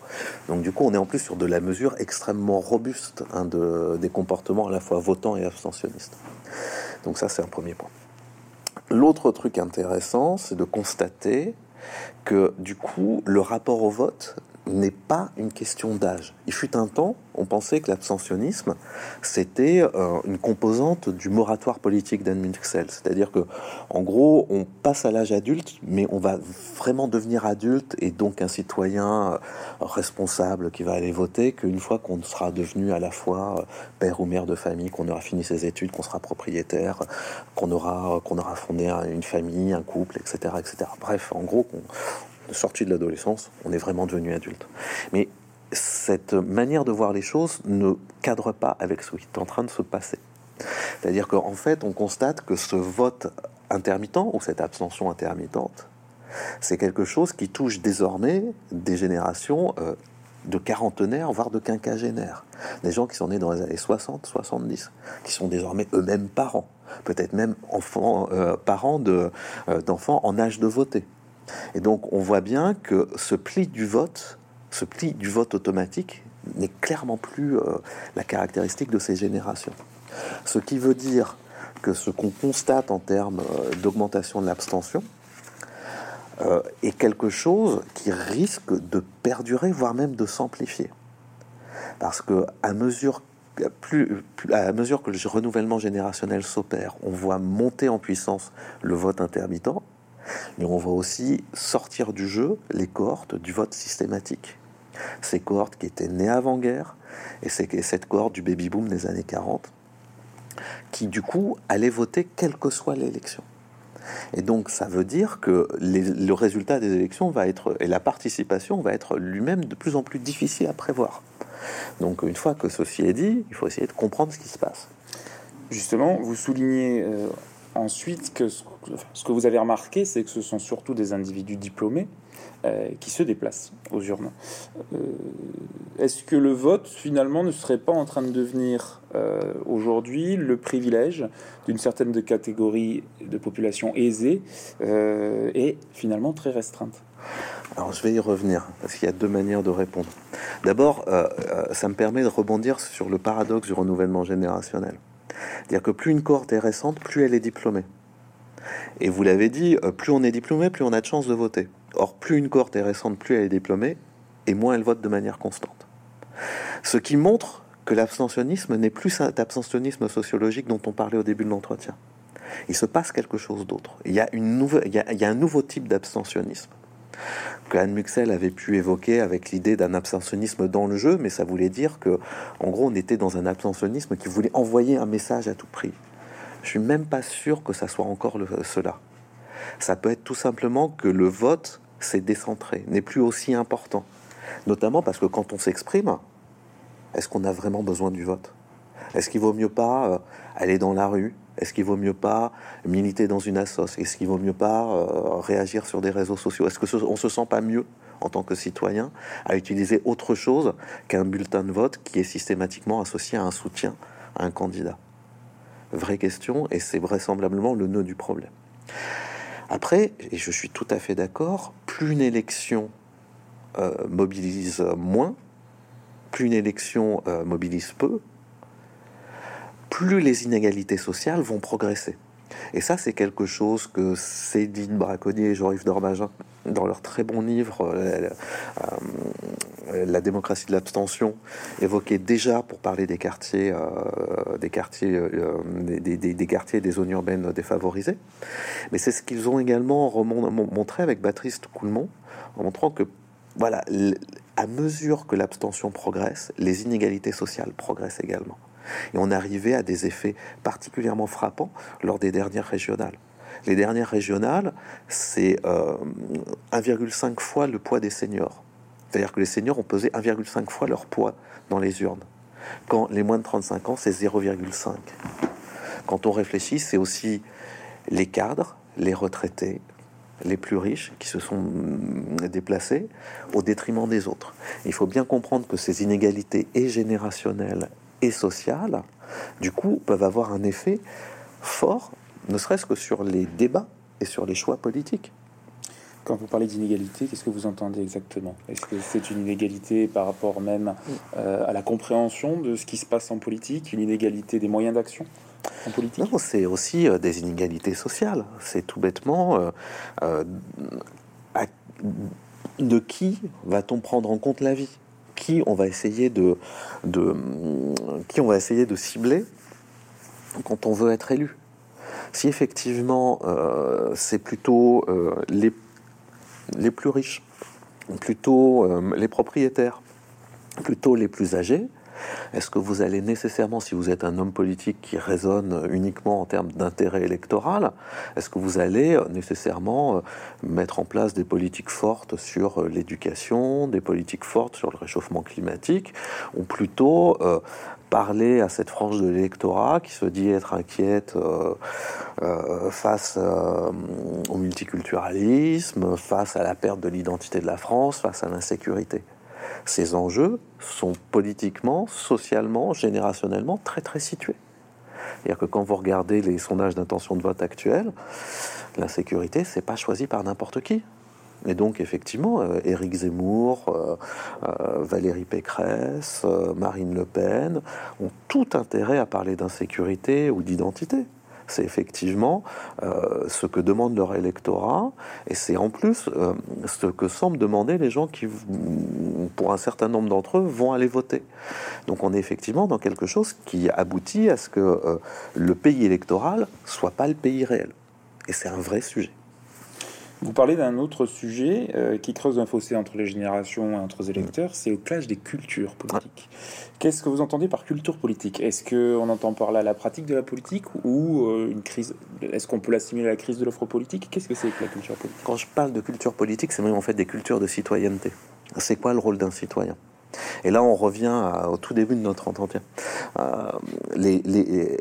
Donc, du coup, on est en plus sur de la mesure extrêmement robuste hein, de, des comportements à la fois votants et abstentionnistes. Donc, ça, c'est un premier point. L'autre truc intéressant, c'est de constater que, du coup, le rapport au vote n'est pas une question d'âge. Il fut un temps, on pensait que l'abstentionnisme, c'était euh, une composante du moratoire politique d'Anne C'est-à-dire que, en gros, on passe à l'âge adulte, mais on va vraiment devenir adulte et donc un citoyen euh, responsable qui va aller voter qu'une fois qu'on sera devenu à la fois euh, père ou mère de famille, qu'on aura fini ses études, qu'on sera propriétaire, qu'on aura, aura fondé une famille, un couple, etc., etc. Bref, en gros, qu'on sorti de l'adolescence, on est vraiment devenu adulte. Mais cette manière de voir les choses ne cadre pas avec ce qui est en train de se passer. C'est-à-dire qu'en fait, on constate que ce vote intermittent ou cette abstention intermittente, c'est quelque chose qui touche désormais des générations euh, de quarantenaires, voire de quinquagénaires. Des gens qui sont nés dans les années 60, 70, qui sont désormais eux-mêmes parents, peut-être même enfants, euh, parents euh, d'enfants en âge de voter. Et donc on voit bien que ce pli du vote, ce pli du vote automatique n'est clairement plus euh, la caractéristique de ces générations. Ce qui veut dire que ce qu'on constate en termes euh, d'augmentation de l'abstention euh, est quelque chose qui risque de perdurer, voire même de s'amplifier. Parce que mesure mesure que le renouvellement générationnel s'opère, on voit monter en puissance le vote intermittent, mais on va aussi sortir du jeu les cohortes du vote systématique. Ces cohortes qui étaient nées avant-guerre, et c'est cette cohorte du baby-boom des années 40, qui du coup allait voter quelle que soit l'élection. Et donc ça veut dire que le résultat des élections va être, et la participation va être lui-même de plus en plus difficile à prévoir. Donc une fois que ceci est dit, il faut essayer de comprendre ce qui se passe. Justement, vous soulignez euh, ensuite ce, que vous avez remarqué, c'est que ce sont surtout des individus diplômés euh, qui se déplacent aux urnes. Euh, est-ce que le vote, finalement, ne serait pas en train de devenir euh, aujourd'hui le privilège d'une certaine catégorie de population aisée et finalement très restreinte? Alors je vais y revenir, parce qu'il y a deux manières de répondre. D'abord, ça me permet de rebondir sur le paradoxe du renouvellement générationnel. C'est-à-dire que plus une cohorte est récente, plus elle est diplômée. Et vous l'avez dit, euh, plus on est diplômé, plus on a de chances de voter. Or, plus une cohorte est récente, plus elle est diplômée, et moins elle vote de manière constante. Ce qui montre que l'abstentionnisme n'est plus cet abstentionnisme sociologique dont on parlait au début de l'entretien. Il se passe quelque chose d'autre. Il, il y a un nouveau type d'abstentionnisme que Anne Muxel avait pu évoquer avec l'idée d'un abstentionnisme dans le jeu, mais ça voulait dire que, en gros, on était dans un abstentionnisme qui voulait envoyer un message à tout prix. Je suis même pas sûr que ça soit encore cela. Ça peut être tout simplement que le vote s'est décentré, n'est plus aussi important. Notamment parce que quand on s'exprime, est-ce qu'on a vraiment besoin du vote? Est-ce qu'il vaut mieux pas euh, aller dans la rue, est-ce qu'il vaut mieux pas militer dans une assoce? Est-ce qu'il vaut mieux pas euh, réagir sur des réseaux sociaux? Est-ce que on se sent pas mieux en tant que citoyen à utiliser autre chose qu'un bulletin de vote qui est systématiquement associé à un soutien à un candidat? Vraie question, et c'est vraisemblablement le nœud du problème. Après, et je suis tout à fait d'accord, plus une élection euh, mobilise moins, plus une élection euh, mobilise peu, plus les inégalités sociales vont progresser. Et ça, c'est quelque chose que Céline Braconnier et Jean-Yves Dormagin, dans leur très bon livre euh, euh, La démocratie de l'abstention, évoquaient déjà pour parler des quartiers, euh, des quartiers, des, des, quartiers des zones urbaines défavorisées. Mais c'est ce qu'ils ont également montré avec Baptiste Coulmont, en montrant que voilà, à mesure que l'abstention progresse, les inégalités sociales progressent également. Et on arrivait à des effets particulièrement frappants lors des dernières régionales. Les dernières régionales, c'est 1,5 euh, fois le poids des seniors. C'est-à-dire que les seniors ont pesé 1,5 fois leur poids dans les urnes. Quand les moins de 35 ans, c'est 0,5. Quand on réfléchit, c'est aussi les cadres, les retraités, les plus riches qui se sont mm, déplacés au détriment des autres. Il faut bien comprendre que ces inégalités et générationnelles et sociales, du coup, peuvent avoir un effet fort, ne serait-ce que sur les débats et sur les choix politiques. Quand vous parlez d'inégalité, qu'est-ce que vous entendez exactement? Est-ce que c'est une inégalité par rapport même euh, à la compréhension de ce qui se passe en politique, une inégalité des moyens d'action en politique? Non, c'est aussi euh, des inégalités sociales. C'est tout bêtement euh, de qui va-t-on prendre en compte la vie? Qui on va essayer de, cibler quand on veut être élu. Si effectivement euh, c'est plutôt euh, les, les plus riches, plutôt euh, les propriétaires, plutôt les plus âgés, est-ce que vous allez nécessairement, si vous êtes un homme politique qui raisonne uniquement en termes d'intérêt électoral, est-ce que vous allez nécessairement euh, mettre en place des politiques fortes sur euh, l'éducation, des politiques fortes sur le réchauffement climatique, ou plutôt euh, parler à cette frange de l'électorat qui se dit être inquiète face au multiculturalisme, face à la perte de l'identité de la France, face à l'insécurité? Ces enjeux sont politiquement, socialement, générationnellement très très situés. C'est-à-dire que quand vous regardez les sondages d'intention de vote actuels, l'insécurité, c'est pas choisi par n'importe qui. Et donc, effectivement, euh, Éric Zemmour, euh, euh, Valérie Pécresse, Marine Le Pen ont tout intérêt à parler d'insécurité ou d'identité. C'est effectivement euh, ce que demande leur électorat, et c'est en plus euh, ce que semblent demander les gens qui, pour un certain nombre d'entre eux, vont aller voter. Donc on est effectivement dans quelque chose qui aboutit à ce que euh, le pays électoral soit pas le pays réel. Et c'est un vrai sujet. Vous parlez d'un autre sujet euh, qui creuse un fossé entre les générations et entre les électeurs, c'est au clash des cultures politiques. Qu'est-ce que vous entendez par culture politique? Est-ce qu'on entend par là la pratique de la politique ou euh, une crise? Est-ce qu'on peut l'assimiler à la crise de l'offre politique? Qu'est-ce que c'est que la culture politique? Quand je parle de culture politique, c'est même en fait des cultures de citoyenneté. C'est quoi le rôle d'un citoyen? Et là, on revient au tout début de notre entretien. Euh, les, les,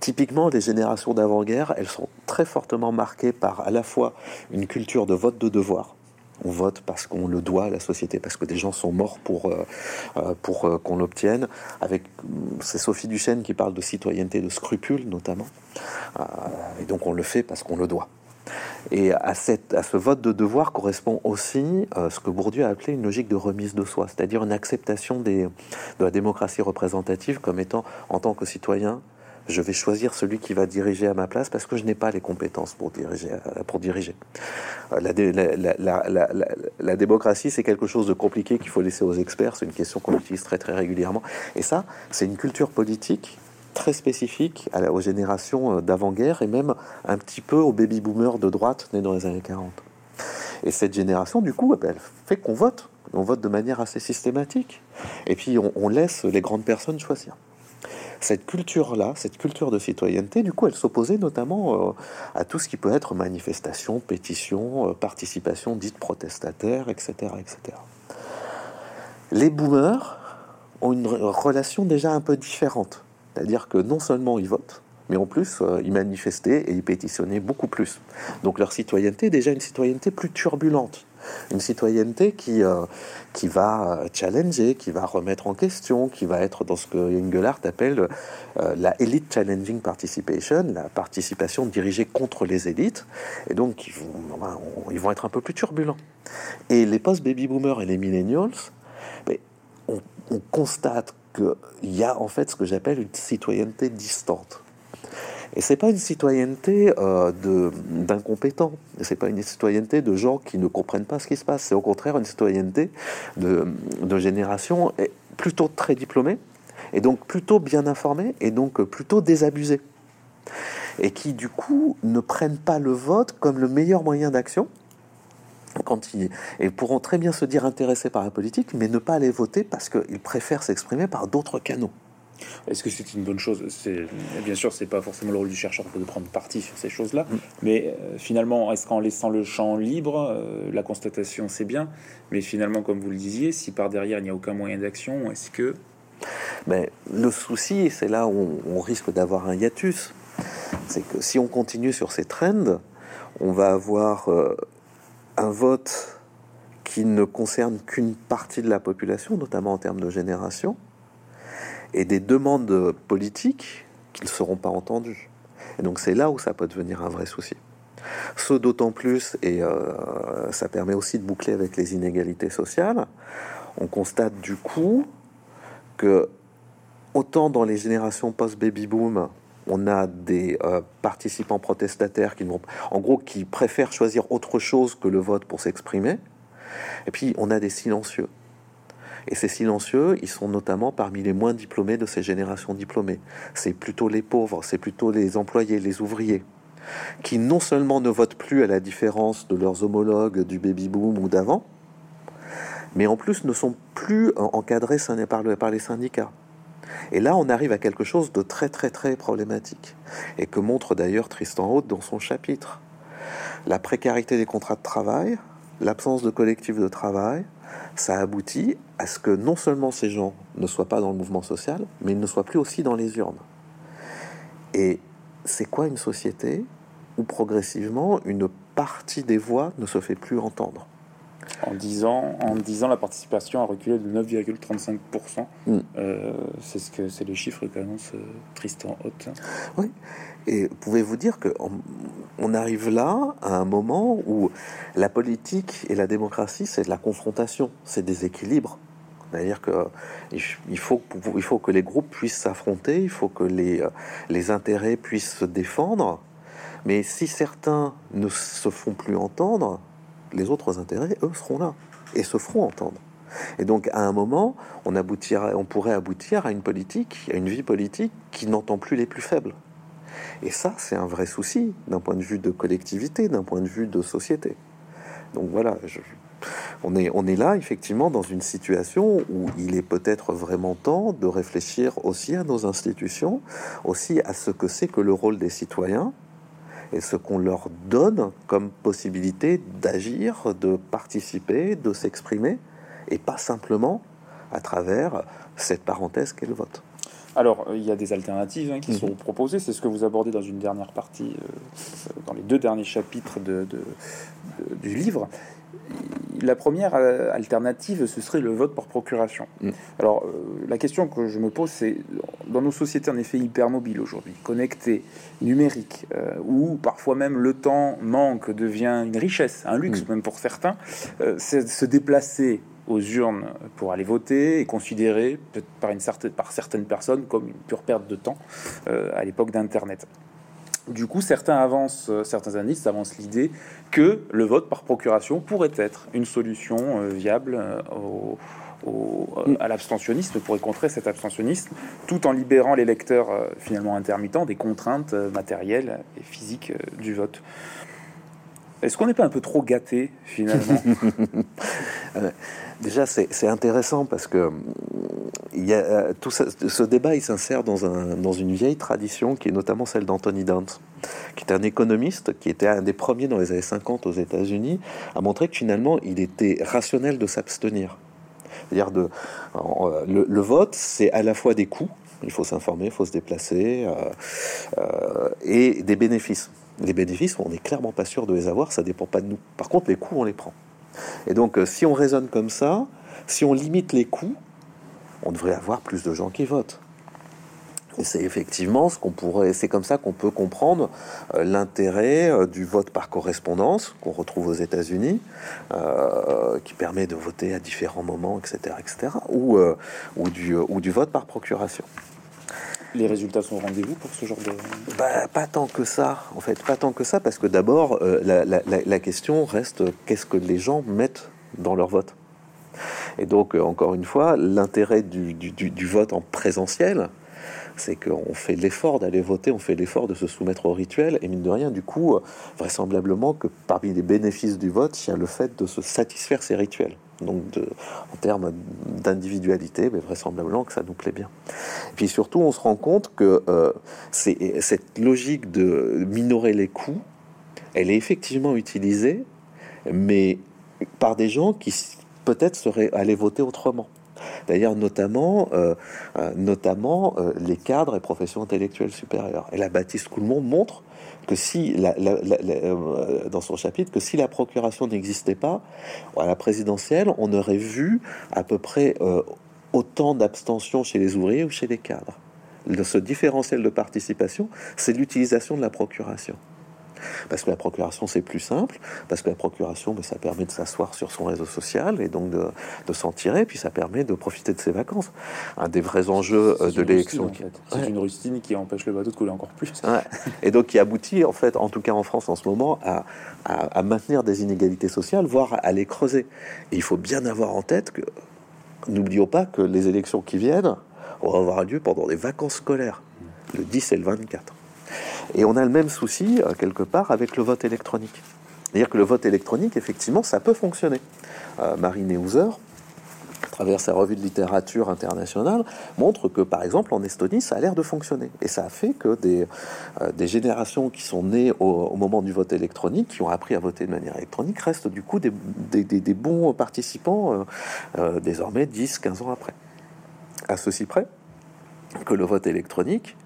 typiquement, les générations d'avant-guerre, elles sont très fortement marquées par à la fois une culture de vote de devoir. On vote parce qu'on le doit à la société, parce que des gens sont morts pour, euh, euh, pour euh, qu'on l'obtienne. Avec, c'est Sophie Duchesne qui parle de citoyenneté, de scrupules notamment. et donc on le fait parce qu'on le doit. Et à, cette, à, ce vote de devoir correspond aussi ce que Bourdieu a appelé une logique de remise de soi, c'est-à-dire une acceptation de la démocratie représentative comme étant, en tant que citoyen, je vais choisir celui qui va diriger à ma place parce que je n'ai pas les compétences pour diriger. La, démocratie, c'est quelque chose de compliqué qu'il faut laisser aux experts. C'est une question qu'on utilise très très régulièrement. Et ça, c'est une culture politique très spécifique aux générations euh, d'avant-guerre et même un petit peu aux baby-boomers de droite nés dans les années 40. Et cette génération, du coup, elle fait qu'on vote. On vote de manière assez systématique. Et puis, on laisse les grandes personnes choisir cette culture-là, cette culture de citoyenneté, du coup, elle s'opposait notamment euh, à tout ce qui peut être manifestation, pétition, euh, participation dite protestataire, etc., etc. Les boomers ont une relation déjà un peu différente. C'est-à-dire que non seulement ils votent, mais en plus, euh, ils manifestaient et ils pétitionnaient beaucoup plus. Donc leur citoyenneté est déjà une citoyenneté plus turbulente. Une citoyenneté qui, euh, qui va euh, challenger, qui va remettre en question, qui va être dans ce que Engelhardt appelle la elite challenging participation, la participation dirigée contre les élites. Et donc, ils vont, être un peu plus turbulents. Et les post-baby boomers et les millennials, mais on, on constate qu'il y a en fait ce que j'appelle une citoyenneté distante. Et c'est pas une citoyenneté euh, d'incompétents. C'est pas une citoyenneté de gens qui ne comprennent pas ce qui se passe. C'est au contraire une citoyenneté de, de génération plutôt très diplômée et donc plutôt bien informée et donc plutôt désabusée et qui du coup ne prennent pas le vote comme le meilleur moyen d'action quand ils, et pourront très bien se dire intéressés par la politique, mais ne pas aller voter parce qu'ils préfèrent s'exprimer par d'autres canaux. Est-ce que c'est une bonne chose bien sûr, c'est pas forcément le rôle du chercheur de prendre parti sur ces choses-là, mm. mais euh, finalement, est-ce qu'en laissant le champ libre, euh, la constatation c'est bien, mais finalement, comme vous le disiez, si par derrière il n'y a aucun moyen d'action, est-ce que mais le souci, c'est là où on, risque d'avoir un hiatus, c'est que si on continue sur ces trends, on va avoir euh, un vote qui ne concerne qu'une partie de la population, notamment en termes de génération, et des demandes politiques qui ne seront pas entendues. Et donc c'est là où ça peut devenir un vrai souci. Ce d'autant plus, et euh, ça permet aussi de boucler avec les inégalités sociales, on constate du coup que autant dans les générations post-baby boom, on a des euh, participants protestataires qui, en gros, qui préfèrent choisir autre chose que le vote pour s'exprimer, Et puis, on a des silencieux. Et ces silencieux, ils sont notamment parmi les moins diplômés de ces générations diplômées. C'est plutôt les pauvres, c'est plutôt les employés, les ouvriers, qui non seulement ne votent plus à la différence de leurs homologues du baby-boom ou d'avant, mais en plus ne sont plus encadrés par les syndicats. Et là, on arrive à quelque chose de très très très problématique, et que montre d'ailleurs Tristan Haute dans son chapitre. La précarité des contrats de travail, l'absence de collectif de travail, ça aboutit à ce que non seulement ces gens ne soient pas dans le mouvement social, mais ils ne soient plus aussi dans les urnes. Et c'est quoi une société où progressivement une partie des voix ne se fait plus entendre? En 10 ans, en 10 ans, la participation a reculé de 9,35%. Mm. Euh, c'est ce que c'est les chiffres qu'annonce euh, Tristan Haute. Oui. Et pouvez-vous dire que on, arrive là à un moment où la politique et la démocratie, c'est de la confrontation, c'est des équilibres. C'est-à-dire que il faut, il faut que les groupes puissent s'affronter, il faut que les, euh, les intérêts puissent se défendre. Mais si certains ne se font plus entendre, les autres intérêts, eux, seront là et se feront entendre. Et donc, à un moment, on, aboutira, on pourrait aboutir à une politique, à une vie politique qui n'entend plus les plus faibles. Et ça, c'est un vrai souci d'un point de vue de collectivité, d'un point de vue de société. Donc voilà, on, est, on est là effectivement dans une situation où il est peut-être vraiment temps de réfléchir aussi à nos institutions, aussi à ce que c'est que le rôle des citoyens, et ce qu'on leur donne comme possibilité d'agir, de participer, de s'exprimer, et pas simplement à travers cette parenthèse qu'est le vote. Alors, il y a des alternatives hein, qui mhm. sont proposées. C'est ce que vous abordez dans une dernière partie, euh, dans les deux derniers chapitres de, du livre. La première euh, alternative, ce serait le vote par procuration. Mm. Alors, euh, la question que je me pose, c'est dans nos sociétés en effet hypermobiles aujourd'hui, connectées, numériques, euh, où parfois même le temps manque, devient une richesse, un luxe mm. même pour certains, se déplacer aux urnes pour aller voter est considéré par, une certaine, par certaines personnes comme une pure perte de temps à l'époque d'Internet. Du coup, certains avancent, euh, certains analystes avancent l'idée que le vote par procuration pourrait être une solution euh, viable euh, à l'abstentionnisme, pourrait contrer cet abstentionnisme, tout en libérant les lecteurs finalement intermittents des contraintes matérielles et physiques du vote. Est-ce qu'on n'est pas un peu trop gâté finalement? <laughs> Déjà, c'est intéressant parce que y a, euh, tout ce débat, il s'insère dans, un, dans une vieille tradition qui est notamment celle d'Anthony Dant, qui est un économiste, qui était un des premiers dans les années 50 aux États-Unis, à montrer que finalement, il était rationnel de s'abstenir. C'est-à-dire de euh, le, vote, c'est à la fois des coûts, il faut s'informer, il faut se déplacer, euh, et des bénéfices. Les bénéfices, on n'est clairement pas sûr de les avoir, ça dépend pas de nous. Par contre, les coûts, on les prend. Et donc, si on raisonne comme ça, si on limite les coûts, on devrait avoir plus de gens qui votent. Et c'est effectivement ce qu'on pourrait, c'est comme ça qu'on peut comprendre euh, l'intérêt euh, du vote par correspondance qu'on retrouve aux États-Unis, euh, qui permet de voter à différents moments, etc., etc., ou, ou, du, ou du vote par procuration. Les résultats sont au rendez-vous pour ce genre de... Bah, pas tant que ça, en fait, pas tant que ça, parce que d'abord, la, la question reste qu'est-ce que les gens mettent dans leur vote? Et donc, euh, encore une fois, l'intérêt du, vote en présentiel, c'est qu'on fait l'effort d'aller voter, on fait l'effort de se soumettre au rituel, et mine de rien, du coup, vraisemblablement que parmi les bénéfices du vote, il y a le fait de se satisfaire ces rituels. Donc, en termes d'individualité, mais vraisemblablement que ça nous plaît bien. Et puis surtout, on se rend compte que euh, cette logique de minorer les coûts, elle est effectivement utilisée, mais par des gens qui, peut-être serait aller voter autrement. D'ailleurs, notamment, euh, euh, notamment euh, les cadres et professions intellectuelles supérieures. Et la Baptiste Coulmont montre que si, dans son chapitre, que si la procuration n'existait pas, à la présidentielle, on aurait vu à peu près autant d'abstention chez les ouvriers ou chez les cadres. Ce différentiel de participation, c'est l'utilisation de la procuration. Parce que la procuration, c'est plus simple, parce que la procuration, ben, ça permet de s'asseoir sur son réseau social et donc de, de s'en tirer, puis ça permet de profiter de ses vacances. Un des vrais enjeux euh, de l'élection. C'est une rustine qui empêche le bateau de couler encore plus. Et donc qui aboutit, en fait, en tout cas en France en ce moment, à, à, maintenir des inégalités sociales, voire à les creuser. Et il faut bien avoir en tête que, n'oublions pas que les élections qui viennent vont avoir lieu pendant les vacances scolaires, le 10 et le 24. Et on a le même souci, euh, quelque part, avec le vote électronique. C'est-à-dire que le vote électronique, effectivement, ça peut fonctionner. Euh, Marie Neuser, à travers sa revue de littérature internationale, montre que, par exemple, en Estonie, ça a l'air de fonctionner. Et ça a fait que des, euh, des générations qui sont nées au, moment du vote électronique, qui ont appris à voter de manière électronique, restent du coup des, des, bons participants désormais 10, 15 ans après. À ceci près que le vote électronique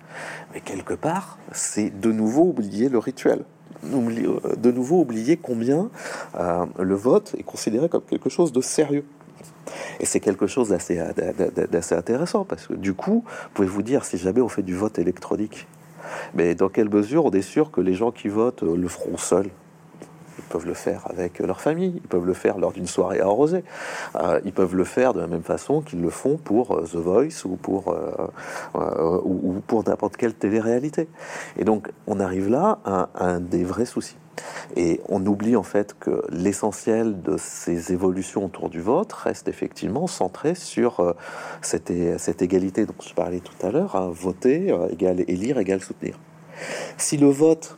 mais quelque part, c'est de nouveau oublier le rituel. Euh, de nouveau oublier combien euh, le vote est considéré comme quelque chose de sérieux. Et c'est quelque chose d'assez intéressant parce que du coup, pouvez-vous dire si jamais on fait du vote électronique, mais dans quelle mesure on est sûr que les gens qui votent le feront seuls? Peuvent le faire avec leur famille, ils peuvent le faire lors d'une soirée arrosée, euh, ils peuvent le faire de la même façon qu'ils le font pour euh, The Voice ou pour, euh, ou, pour n'importe quelle télé-réalité. Et donc on arrive là à, un des vrais soucis. Et on oublie en fait que l'essentiel de ces évolutions autour du vote reste effectivement centré sur cette, égalité dont je parlais tout à l'heure, voter égale élire égale soutenir. Si le vote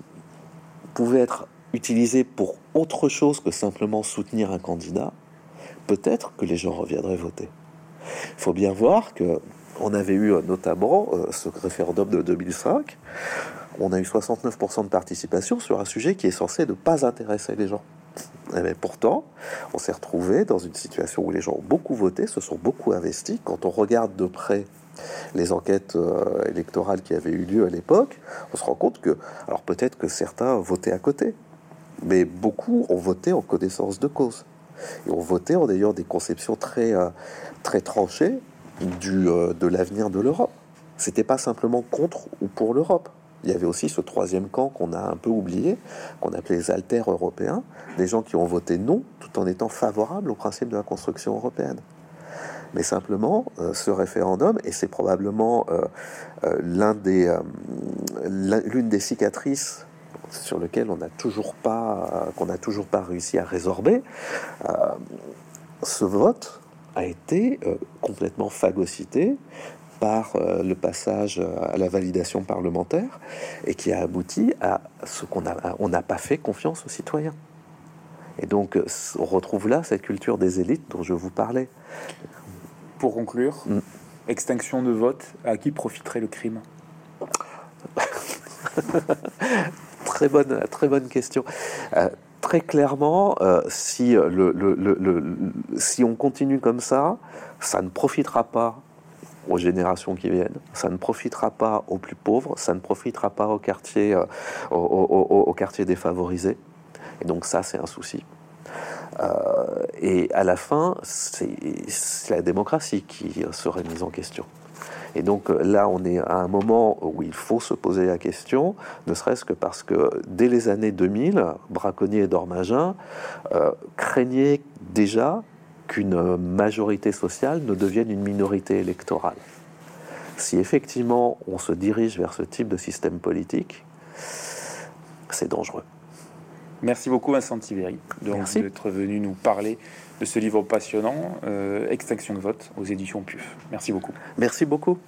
pouvait être utilisé pour autre chose que simplement soutenir un candidat, peut-être que les gens reviendraient voter. Il faut bien voir que on avait eu notamment euh, ce référendum de 2005. On a eu 69% de participation sur un sujet qui est censé ne pas intéresser les gens. Mais pourtant, on s'est retrouvé dans une situation où les gens ont beaucoup voté, se sont beaucoup investis. Quand on regarde de près les enquêtes euh, électorales qui avaient eu lieu à l'époque, on se rend compte que, alors peut-être que certains votaient à côté, mais beaucoup ont voté en connaissance de cause. Et ont voté en ayant des conceptions très, euh, très tranchées du, euh, de l'avenir de l'Europe. C'était pas simplement contre ou pour l'Europe. Il y avait aussi ce troisième camp qu'on a un peu oublié, qu'on appelait les altères européens, des gens qui ont voté non tout en étant favorables au principe de la construction européenne. Mais simplement, euh, ce référendum, et c'est probablement des, l'une des cicatrices sur lequel on n'a toujours pas qu'on n'a toujours pas réussi à résorber. Euh, ce vote a été euh, complètement phagocyté par euh, le passage à la validation parlementaire et qui a abouti à ce qu'on a on n'a pas fait confiance aux citoyens. Et donc on retrouve là cette culture des élites dont je vous parlais. Pour conclure, mm. extinction de vote, à qui profiterait le crime? <laughs> très bonne, très bonne question. Euh, très clairement, euh, si, le, si on continue comme ça, ça ne profitera pas aux générations qui viennent, ça ne profitera pas aux plus pauvres, ça ne profitera pas aux quartiers, euh, aux, quartiers défavorisés. Et donc ça, c'est un souci. et à la fin, c'est la démocratie qui serait mise en question. Et donc euh, là, on est à un moment où il faut se poser la question, ne serait-ce que parce que dès les années 2000, Braconnier et Dormagin euh, craignaient déjà qu'une majorité sociale ne devienne une minorité électorale. Si effectivement on se dirige vers ce type de système politique, c'est dangereux. Merci beaucoup Vincent Tiberi d'être venu nous parler de ce livre passionnant, euh, Extinction de vote, aux éditions PUF. Merci beaucoup. Merci beaucoup.